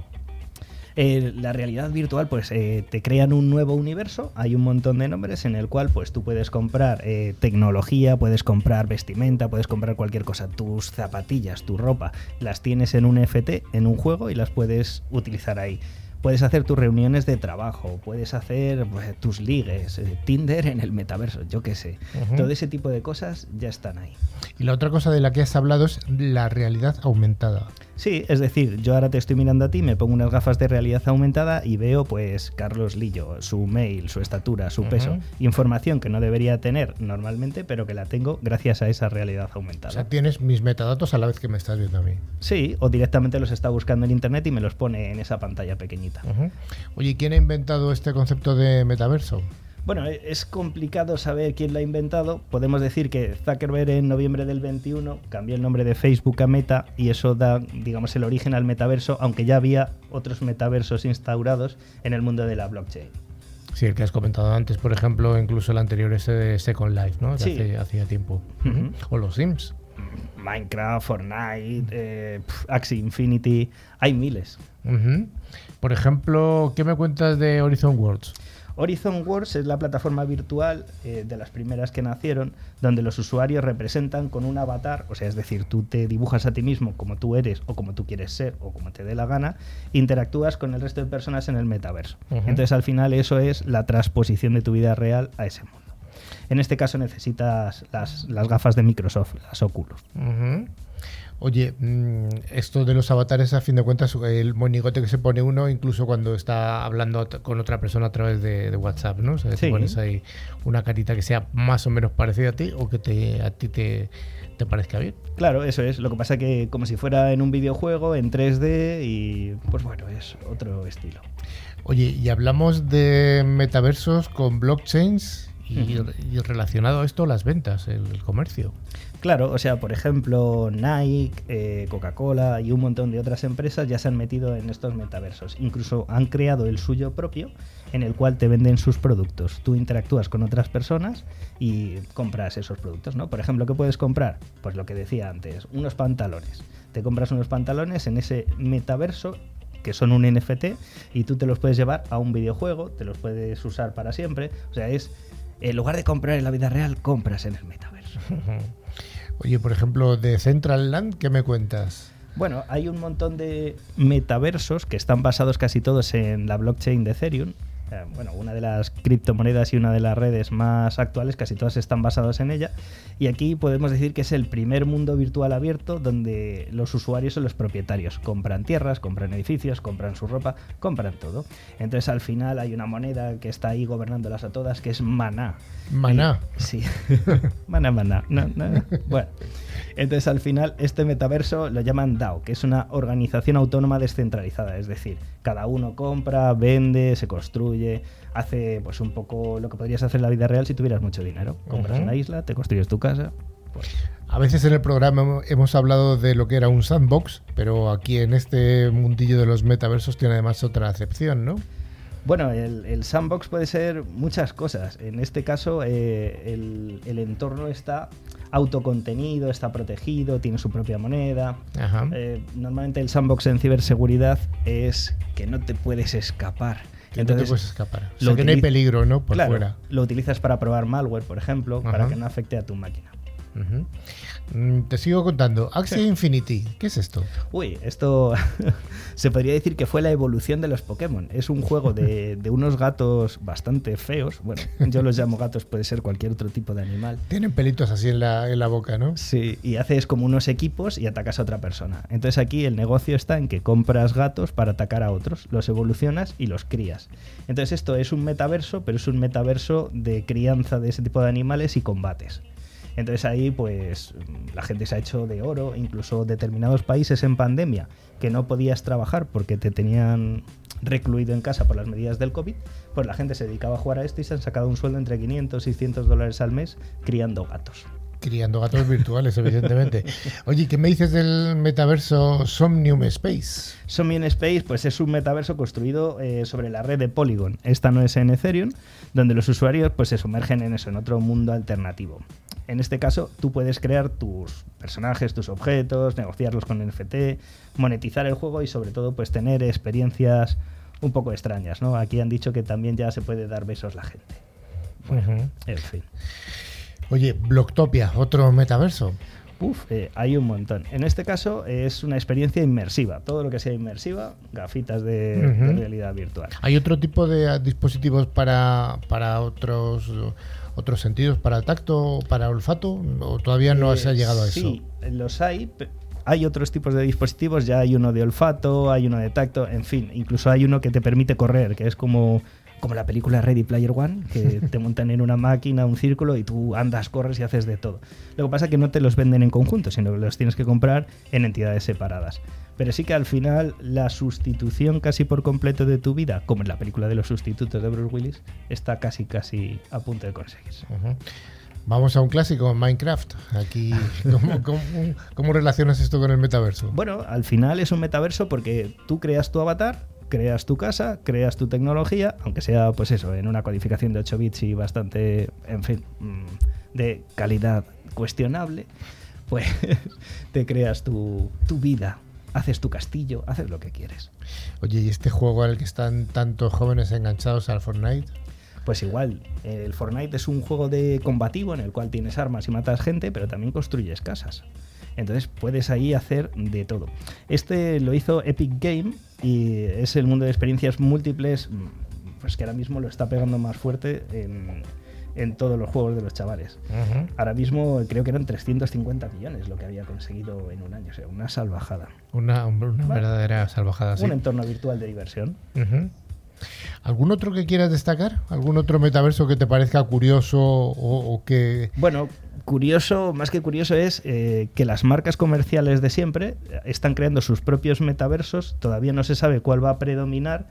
S5: Eh, la realidad virtual, pues eh, te crean un nuevo universo, hay un montón de nombres en el cual pues tú puedes comprar eh, tecnología, puedes comprar vestimenta, puedes comprar cualquier cosa, tus zapatillas, tu ropa, las tienes en un FT, en un juego y las puedes utilizar ahí. Puedes hacer tus reuniones de trabajo, puedes hacer pues, tus ligues, eh, Tinder en el metaverso, yo qué sé. Todo ese tipo de cosas ya están ahí.
S1: Y la otra cosa de la que has hablado es la realidad aumentada.
S5: Sí, es decir, yo ahora te estoy mirando a ti, me pongo unas gafas de realidad aumentada y veo pues Carlos Lillo, su mail, su estatura, su peso, información que no debería tener normalmente, pero que la tengo gracias a esa realidad
S1: O
S5: aumentada.
S1: sea, tienes mis metadatos a la vez que me estás viendo a mí.
S5: Sí, o directamente los está buscando en internet y me los pone en esa pantalla pequeñita.
S1: Ujú. Oye, ¿quién ha inventado este concepto de metaverso?
S5: Bueno, e- es complicado saber quién lo ha inventado. Podemos decir que Zuckerberg en noviembre del 21 cambió el nombre de Facebook a Meta y eso da, digamos, el origen al metaverso, aunque ya había otros metaversos instaurados en el mundo de la blockchain.
S1: Sí, el que has comentado antes, por ejemplo, incluso el anterior ese de Second Life, ¿no? De
S5: Sí.
S1: hace, hacía tiempo. O los Sims.
S5: Minecraft, Fortnite, eh, Axie Infinity, hay miles.
S1: Por ejemplo, ¿qué me cuentas de Horizon Worlds?
S5: Horizon Worlds es la plataforma virtual eh, de las primeras que nacieron, donde los usuarios representan con un avatar, o sea, es decir, tú te dibujas a ti mismo como tú eres o como tú quieres ser o como te dé la gana, interactúas con el resto de personas en el metaverso. Entonces, al final, eso es la transposición de tu vida real a ese mundo. En este caso necesitas las, las gafas de Microsoft, las Oculus.
S1: Oye, mm, esto de los avatares, a fin de cuentas, el monigote que se pone uno, incluso cuando está hablando con otra persona a través de, de WhatsApp, ¿no? O sea, te
S5: Sí.
S1: pones ahí una carita que sea más o menos parecida a ti o que te, a ti te, te parezca bien.
S5: Claro, eso es. Lo que pasa que como si fuera en un videojuego, en 3D y pues bueno, es otro estilo.
S1: Oye, y hablamos de metaversos con blockchains y, relacionado a esto las ventas, el, el comercio.
S5: Claro, o sea, por ejemplo, Nike, eh, Coca-Cola y un montón de otras empresas ya se han metido en estos metaversos. Incluso han creado el suyo propio en el cual te venden sus productos. Tú interactúas con otras personas y compras esos productos, ¿no? Por ejemplo, ¿qué puedes comprar? Pues lo que decía antes, unos pantalones. Te compras unos pantalones en ese metaverso que son un NFT y tú te los puedes llevar a un videojuego, te los puedes usar para siempre. O sea, es en lugar de comprar en la vida real, compras en el metaverso. [laughs]
S1: Oye, por ejemplo, de Central Land, ¿qué me cuentas?
S5: Bueno, hay un montón de metaversos que están basados casi todos en la blockchain de Ethereum. Eh, Bueno, una de las criptomonedas y una de las redes más actuales, casi todas están basadas en ella. Y aquí podemos decir que es el primer mundo virtual abierto donde los usuarios son los propietarios. Compran tierras, compran edificios, compran su ropa, compran todo. Entonces al final hay una moneda que está ahí gobernándolas a todas, que es Maná.
S1: Maná.
S5: Y- sí. [laughs] maná, maná. No, no. Bueno. Entonces al final este metaverso lo llaman DAO, que es una organización autónoma descentralizada. Es decir, cada uno compra, vende, se construye, hace pues un poco lo que podrías hacer en la vida real si tuvieras mucho dinero. Compras una isla, te construyes tu casa. Pues,
S1: A veces en el programa hemo- hemos hablado de lo que era un sandbox, pero aquí en este mundillo de los metaversos tiene además otra acepción, ¿no?
S5: Bueno, el, el sandbox puede ser muchas cosas. En este caso, eh, el, el entorno está autocontenido, está protegido, tiene su propia moneda.
S1: Ajá.
S5: Eh, normalmente el sandbox en ciberseguridad es que no te puedes escapar.
S1: Que no te puedes escapar. O
S5: lo
S1: sea, que no hay peligro, ¿no? Por
S5: Claro,
S1: fuera.
S5: Lo utilizas para probar malware, por ejemplo, para que no afecte a tu máquina.
S1: Mm, Te sigo contando. Axie Infinity, ¿qué es esto?
S5: Uy, esto [laughs] se podría decir que fue la evolución de los Pokémon. Es un juego de, de unos gatos bastante feos. Bueno, yo los llamo gatos, puede ser cualquier otro tipo de animal.
S1: Tienen pelitos así en la, en la boca, ¿no?
S5: Sí, y haces como unos equipos y atacas a otra persona. Entonces aquí el negocio está en que compras gatos para atacar a otros, los evolucionas y los crías. Entonces esto es un metaverso, pero es un metaverso de crianza de ese tipo de animales y combates. Entonces ahí pues la gente se ha hecho de oro, incluso determinados países en pandemia que no podías trabajar porque te tenían recluido en casa por las medidas del COVID, pues la gente se dedicaba a jugar a esto y se han sacado un sueldo entre 500 y 600 dólares al mes criando gatos.
S1: Criando gatos virtuales, evidentemente. Oye, ¿qué me dices del metaverso Somnium Space?
S5: Somnium Space pues es un metaverso construido eh, sobre la red de Polygon. Esta no es en Ethereum, donde los usuarios pues se sumergen en eso, en otro mundo alternativo. En este caso, tú puedes crear tus personajes, tus objetos, negociarlos con NFT, monetizar el juego y sobre todo pues tener experiencias un poco extrañas, ¿no? Aquí han dicho que también ya se puede dar besos la gente. Bueno, en fin.
S1: Oye, Blocktopia, otro metaverso.
S5: Uf, eh, hay un montón. En este caso es una experiencia inmersiva. Todo lo que sea inmersiva, gafitas de, de realidad virtual.
S1: ¿Hay otro tipo de dispositivos para, para otros otros sentidos, para el tacto, para el olfato? ¿O todavía no se ha llegado a eso?
S5: Sí, los hay. Hay otros tipos de dispositivos, ya hay uno de olfato, hay uno de tacto, en fin, incluso hay uno que te permite correr, que es como como la película Ready Player One, que [laughs] te montan en una máquina, un círculo y tú andas, corres y haces de todo. Lo que pasa es que no te los venden en conjunto, sino que los tienes que comprar en entidades separadas. Pero sí que al final la sustitución casi por completo de tu vida, como en la película de los sustitutos de Bruce Willis, está casi casi a punto de conseguirse.
S1: Vamos a un clásico, Minecraft. Aquí, [laughs] ¿cómo, cómo, relacionas esto con el metaverso?
S5: Bueno, al final es un metaverso porque tú creas tu avatar, creas tu casa, creas tu tecnología, aunque sea, pues eso, en una codificación de 8 bits y bastante, en fin, mm, de calidad cuestionable, pues [laughs] te creas tu, tu vida, haces tu castillo, haces lo que quieres.
S1: Oye, ¿y este juego al que están tantos jóvenes enganchados al Fortnite?
S5: Pues igual, el Fortnite es un juego de combativo en el cual tienes armas y matas gente, pero también construyes casas. Entonces puedes ahí hacer de todo. Este lo hizo Epic Game y es el mundo de experiencias múltiples, pues que ahora mismo lo está pegando más fuerte en, todos los juegos de los chavales. Ahora mismo creo que eran 350 millones lo que había conseguido en un año, o sea, una salvajada.
S1: Una, verdadera salvajada, sí.
S5: Un entorno virtual de diversión.
S1: ¿Algún otro que quieras destacar? ¿Algún otro metaverso que te parezca curioso o que...
S5: Bueno, curioso, más que curioso, es eh, que las marcas comerciales de siempre están creando sus propios metaversos, todavía no se sabe cuál va a predominar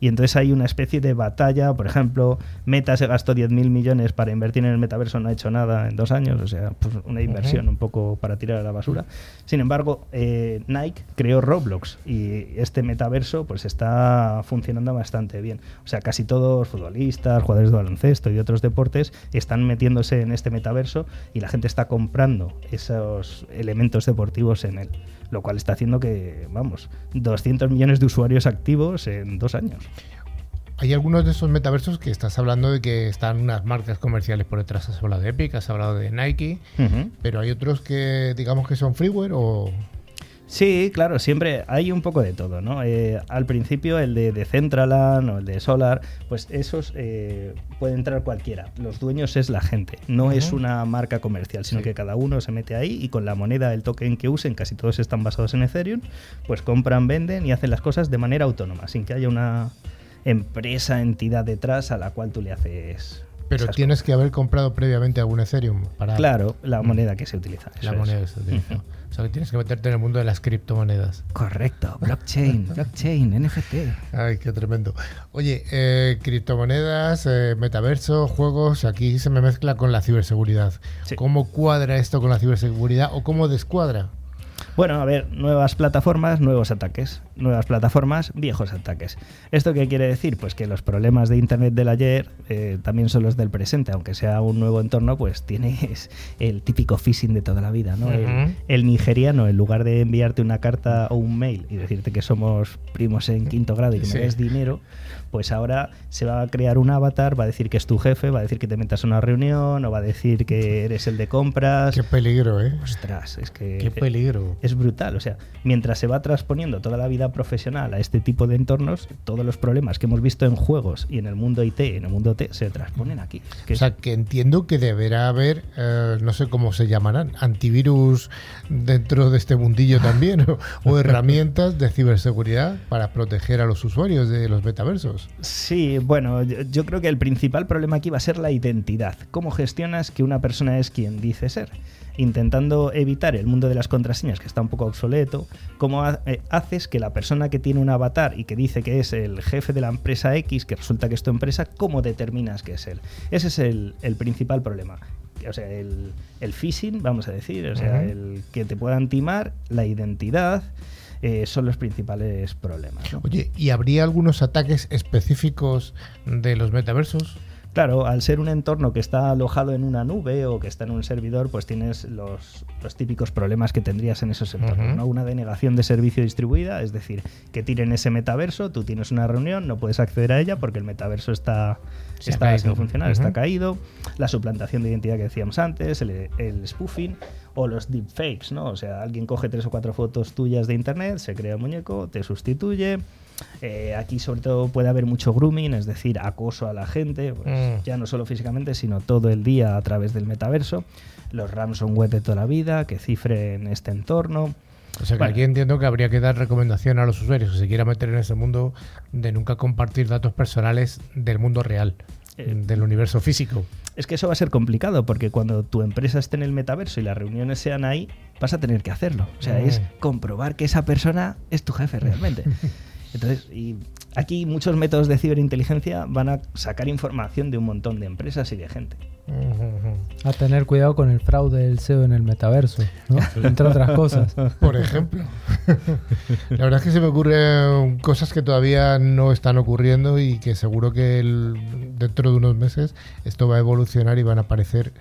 S5: y entonces hay una especie de batalla. Por ejemplo, Meta se gastó 10.000 millones para invertir en el metaverso, no ha hecho nada en dos años, o sea, pues una inversión un poco para tirar a la basura. Sin embargo, eh, Nike creó Roblox y este metaverso pues está funcionando bastante bien. O sea, casi todos futbolistas, jugadores de baloncesto y de otros deportes están metiéndose en este metaverso y la gente está comprando esos elementos deportivos en él lo cual está haciendo que, vamos, 200 millones de usuarios activos en dos años.
S1: Hay algunos de esos metaversos que estás hablando de que están unas marcas comerciales por detrás. Has hablado de Epic, has hablado de Nike, pero hay otros que digamos que son freeware o...
S5: Sí, claro, siempre hay un poco de todo, ¿no? Eh, al principio el de Decentraland o el de Solar, pues esos eh, puede entrar cualquiera. Los dueños es la gente, no es una marca comercial, sino que cada uno se mete ahí y con la moneda, el token que usen, casi todos están basados en Ethereum, pues compran, venden y hacen las cosas de manera autónoma, sin que haya una empresa, entidad detrás a la cual tú le haces
S1: pero tienes que haber comprado previamente algún Ethereum para.
S5: Claro, la mm. moneda que se utiliza.
S1: La moneda que se utiliza. O sea, que tienes que meterte en el mundo de las criptomonedas.
S5: Correcto, blockchain, [laughs] blockchain, NFT.
S1: Ay, qué tremendo. Oye, eh, criptomonedas, eh, metaverso, juegos, aquí se me mezcla con la ciberseguridad. ¿Cómo cuadra esto con la ciberseguridad o cómo descuadra?
S5: Bueno, a ver, nuevas plataformas, nuevos ataques. Nuevas plataformas, viejos ataques. ¿Esto qué quiere decir? Pues que los problemas de Internet del ayer eh, también son los del presente, aunque sea un nuevo entorno, pues tienes [laughs] el típico phishing de toda la vida, ¿no? el, nigeriano, en lugar de enviarte una carta o un mail y decirte que somos primos en quinto grado y que me des dinero, pues ahora se va a crear un avatar, va a decir que es tu jefe, va a decir que te metas a una reunión o va a decir que eres el de compras.
S1: Qué peligro, ¿eh?
S5: Ostras, es que...
S1: Qué peligro
S5: es brutal. O sea, mientras se va transponiendo toda la vida profesional a este tipo de entornos, todos los problemas que hemos visto en juegos y en el mundo IT, en el mundo T, se transponen aquí.
S1: o sea, que entiendo que deberá haber, eh, no sé cómo se llamarán, antivirus dentro de este mundillo también, o, [laughs] herramientas de ciberseguridad para proteger a los usuarios de los metaversos.
S5: Sí, bueno, yo creo que el principal problema aquí va a ser la identidad. ¿Cómo gestionas que una persona es quien dice ser? Intentando evitar el mundo de las contraseñas, que está un poco obsoleto, cómo eh, haces que la persona que tiene un avatar y que dice que es el jefe de la empresa X, que resulta que es tu empresa, ¿cómo determinas que es él? Ese es el, principal problema. O sea, el, phishing, vamos a decir, o sea, el que te puedan timar, la identidad, eh, son los principales problemas.
S1: Oye, ¿y habría algunos ataques específicos de los metaversos?
S5: Claro, al ser un entorno que está alojado en una nube o que está en un servidor, pues tienes los, típicos problemas que tendrías en esos entornos. ¿no? Una denegación de servicio distribuida, es decir, que tiren ese metaverso, tú tienes una reunión, no puedes acceder a ella porque el metaverso está, está sin funcionar, está caído. La suplantación de identidad que decíamos antes, el, el spoofing o los deepfakes, ¿no? O sea, alguien coge tres o cuatro fotos tuyas de internet, se crea un muñeco, te sustituye eh, aquí sobre todo puede haber mucho grooming, es decir, acoso a la gente, pues, mm. ya no solo físicamente, sino todo el día a través del metaverso. Los web de toda la vida, que cifren este entorno.
S1: O sea que aquí entiendo que habría que dar recomendación a los usuarios que se quieran meter en ese mundo de nunca compartir datos personales del mundo real, eh, del universo físico.
S5: Es que eso va a ser complicado porque cuando tu empresa esté en el metaverso y las reuniones sean ahí, vas a tener que hacerlo. O sea, es mm. comprobar que esa persona es tu jefe realmente. [laughs] Entonces, y aquí muchos métodos de ciberinteligencia van a sacar información de un montón de empresas y de gente.
S3: A tener cuidado con el fraude del SEO en el metaverso, ¿no? [laughs] entre otras cosas.
S1: Por ejemplo. [laughs] La verdad es que se me ocurren cosas que todavía no están ocurriendo y que seguro que dentro de unos meses esto va a evolucionar y van a aparecer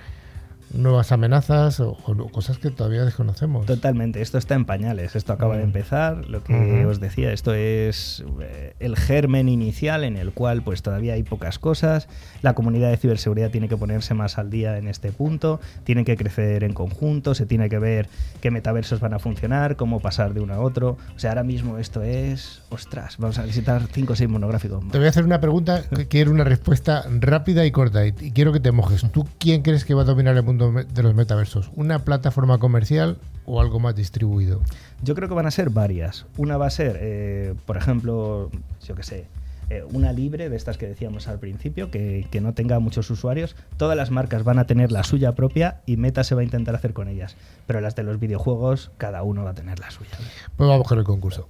S1: nuevas amenazas o, cosas que todavía desconocemos.
S5: Totalmente, esto está en pañales, esto acaba de mm. empezar, lo que os decía, esto es eh, el germen inicial en el cual pues todavía hay pocas cosas, la comunidad de ciberseguridad tiene que ponerse más al día en este punto, tiene que crecer en conjunto, se tiene que ver qué metaversos van a funcionar, cómo pasar de uno a otro, o sea, ahora mismo esto es, ostras, vamos a visitar cinco o seis monográficos.
S1: Te voy a hacer una pregunta [laughs] que quiero una respuesta rápida y corta y quiero que te mojes. ¿Tú quién crees que va a dominar el mundo de los metaversos? ¿Una plataforma comercial o algo más distribuido?
S5: Yo creo que van a ser varias. Una va a ser, eh, por ejemplo, yo qué sé, eh, una libre de estas que decíamos al principio, que, que, no tenga muchos usuarios. Todas las marcas van a tener la suya propia y Meta se va a intentar hacer con ellas. Pero las de los videojuegos, cada uno va a tener la suya.
S1: Pues vamos con el concurso.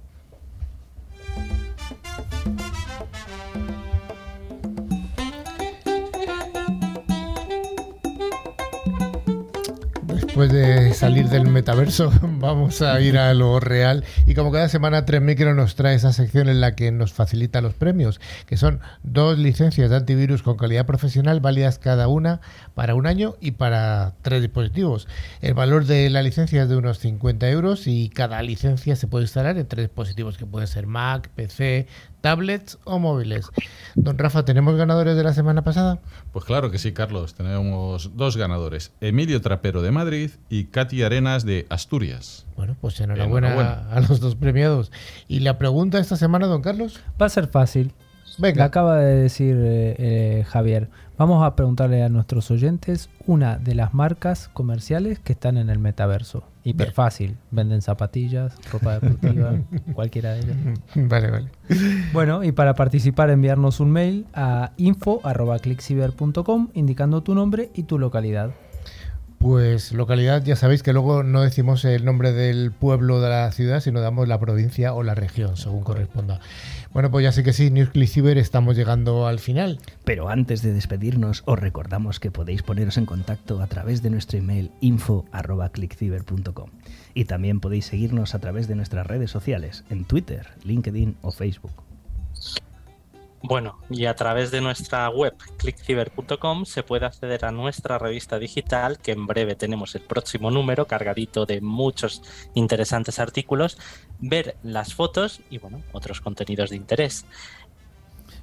S1: Después de salir del metaverso, [laughs] vamos a ir a lo real. Y como cada semana, 3Micro nos trae esa sección en la que nos facilita los premios, que son dos licencias de antivirus con calidad profesional, válidas cada una para un año y para tres dispositivos. El valor de la licencia es de unos 50 euros y cada licencia se puede instalar en tres dispositivos, que pueden ser Mac, PC, tablets o móviles. Don Rafa, ¿tenemos ganadores de la semana pasada?
S4: Pues claro que sí, Carlos. Tenemos dos ganadores. Emilio Trapero de Madrid y Katy Arenas de Asturias.
S1: Bueno, pues enhorabuena, a los dos premiados. ¿Y la pregunta esta semana, don Carlos?
S3: Va a ser fácil. Venga. acaba de decir eh, eh, Javier. Vamos a preguntarle a nuestros oyentes una de las marcas comerciales que están en el metaverso. Hiper fácil. Venden zapatillas, ropa deportiva, [laughs] cualquiera de ellas.
S1: Vale, vale.
S3: Bueno, y para participar enviarnos un mail a info.clickciber.com indicando tu nombre y tu localidad.
S1: Pues localidad, ya sabéis que luego no decimos el nombre del pueblo de la ciudad, sino damos la provincia o la región, según corresponda. Bueno, pues ya sé que sí, Newsclick estamos llegando al final.
S5: Pero antes de despedirnos, os recordamos que podéis poneros en contacto a través de nuestro email info.clickciber.com y también podéis seguirnos a través de nuestras redes sociales, en Twitter, LinkedIn o Facebook.
S6: Bueno, y a través de nuestra web clickciber.com se puede acceder a nuestra revista digital, que en breve tenemos el próximo número cargadito de muchos interesantes artículos, ver las fotos y bueno, otros contenidos de interés.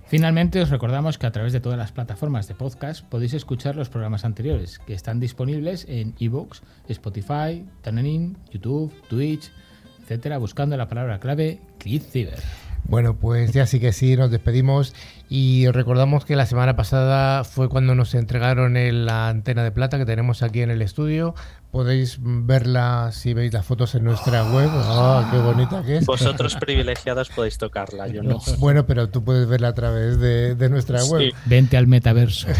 S2: Finalmente, os recordamos que a través de todas las plataformas de podcast podéis escuchar los programas anteriores, que están disponibles en iVoox, Spotify, TuneIn, YouTube, Twitch, etcétera, buscando la palabra clave ClipCiber.
S1: Bueno, pues ya sí que sí, nos despedimos y os recordamos que la semana pasada fue cuando nos entregaron el- la antena de plata que tenemos aquí en el estudio. Podéis verla si veis las fotos en nuestra web. ¡Ah, qué bonita que es!
S6: Vosotros privilegiados podéis tocarla, yo no. [laughs]
S1: Bueno, pero tú puedes verla a través de, de nuestra web.
S6: Sí.
S2: Vente al metaverso. [laughs]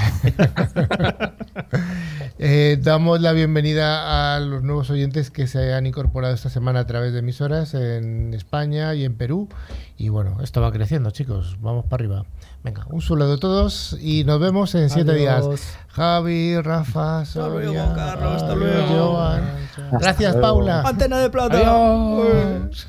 S1: Eh, damos la bienvenida a los nuevos oyentes que se han incorporado esta semana a través de emisoras en España y en Perú. Y bueno, esto va creciendo, chicos. Vamos para arriba. Venga, un saludo a todos y nos vemos en siete días. Javi, Rafa, Soria,
S5: luego, Carlos, hasta
S1: adiós,
S5: luego.
S1: Joan. Gracias, Paula.
S5: Antena de plata.
S2: Adiós.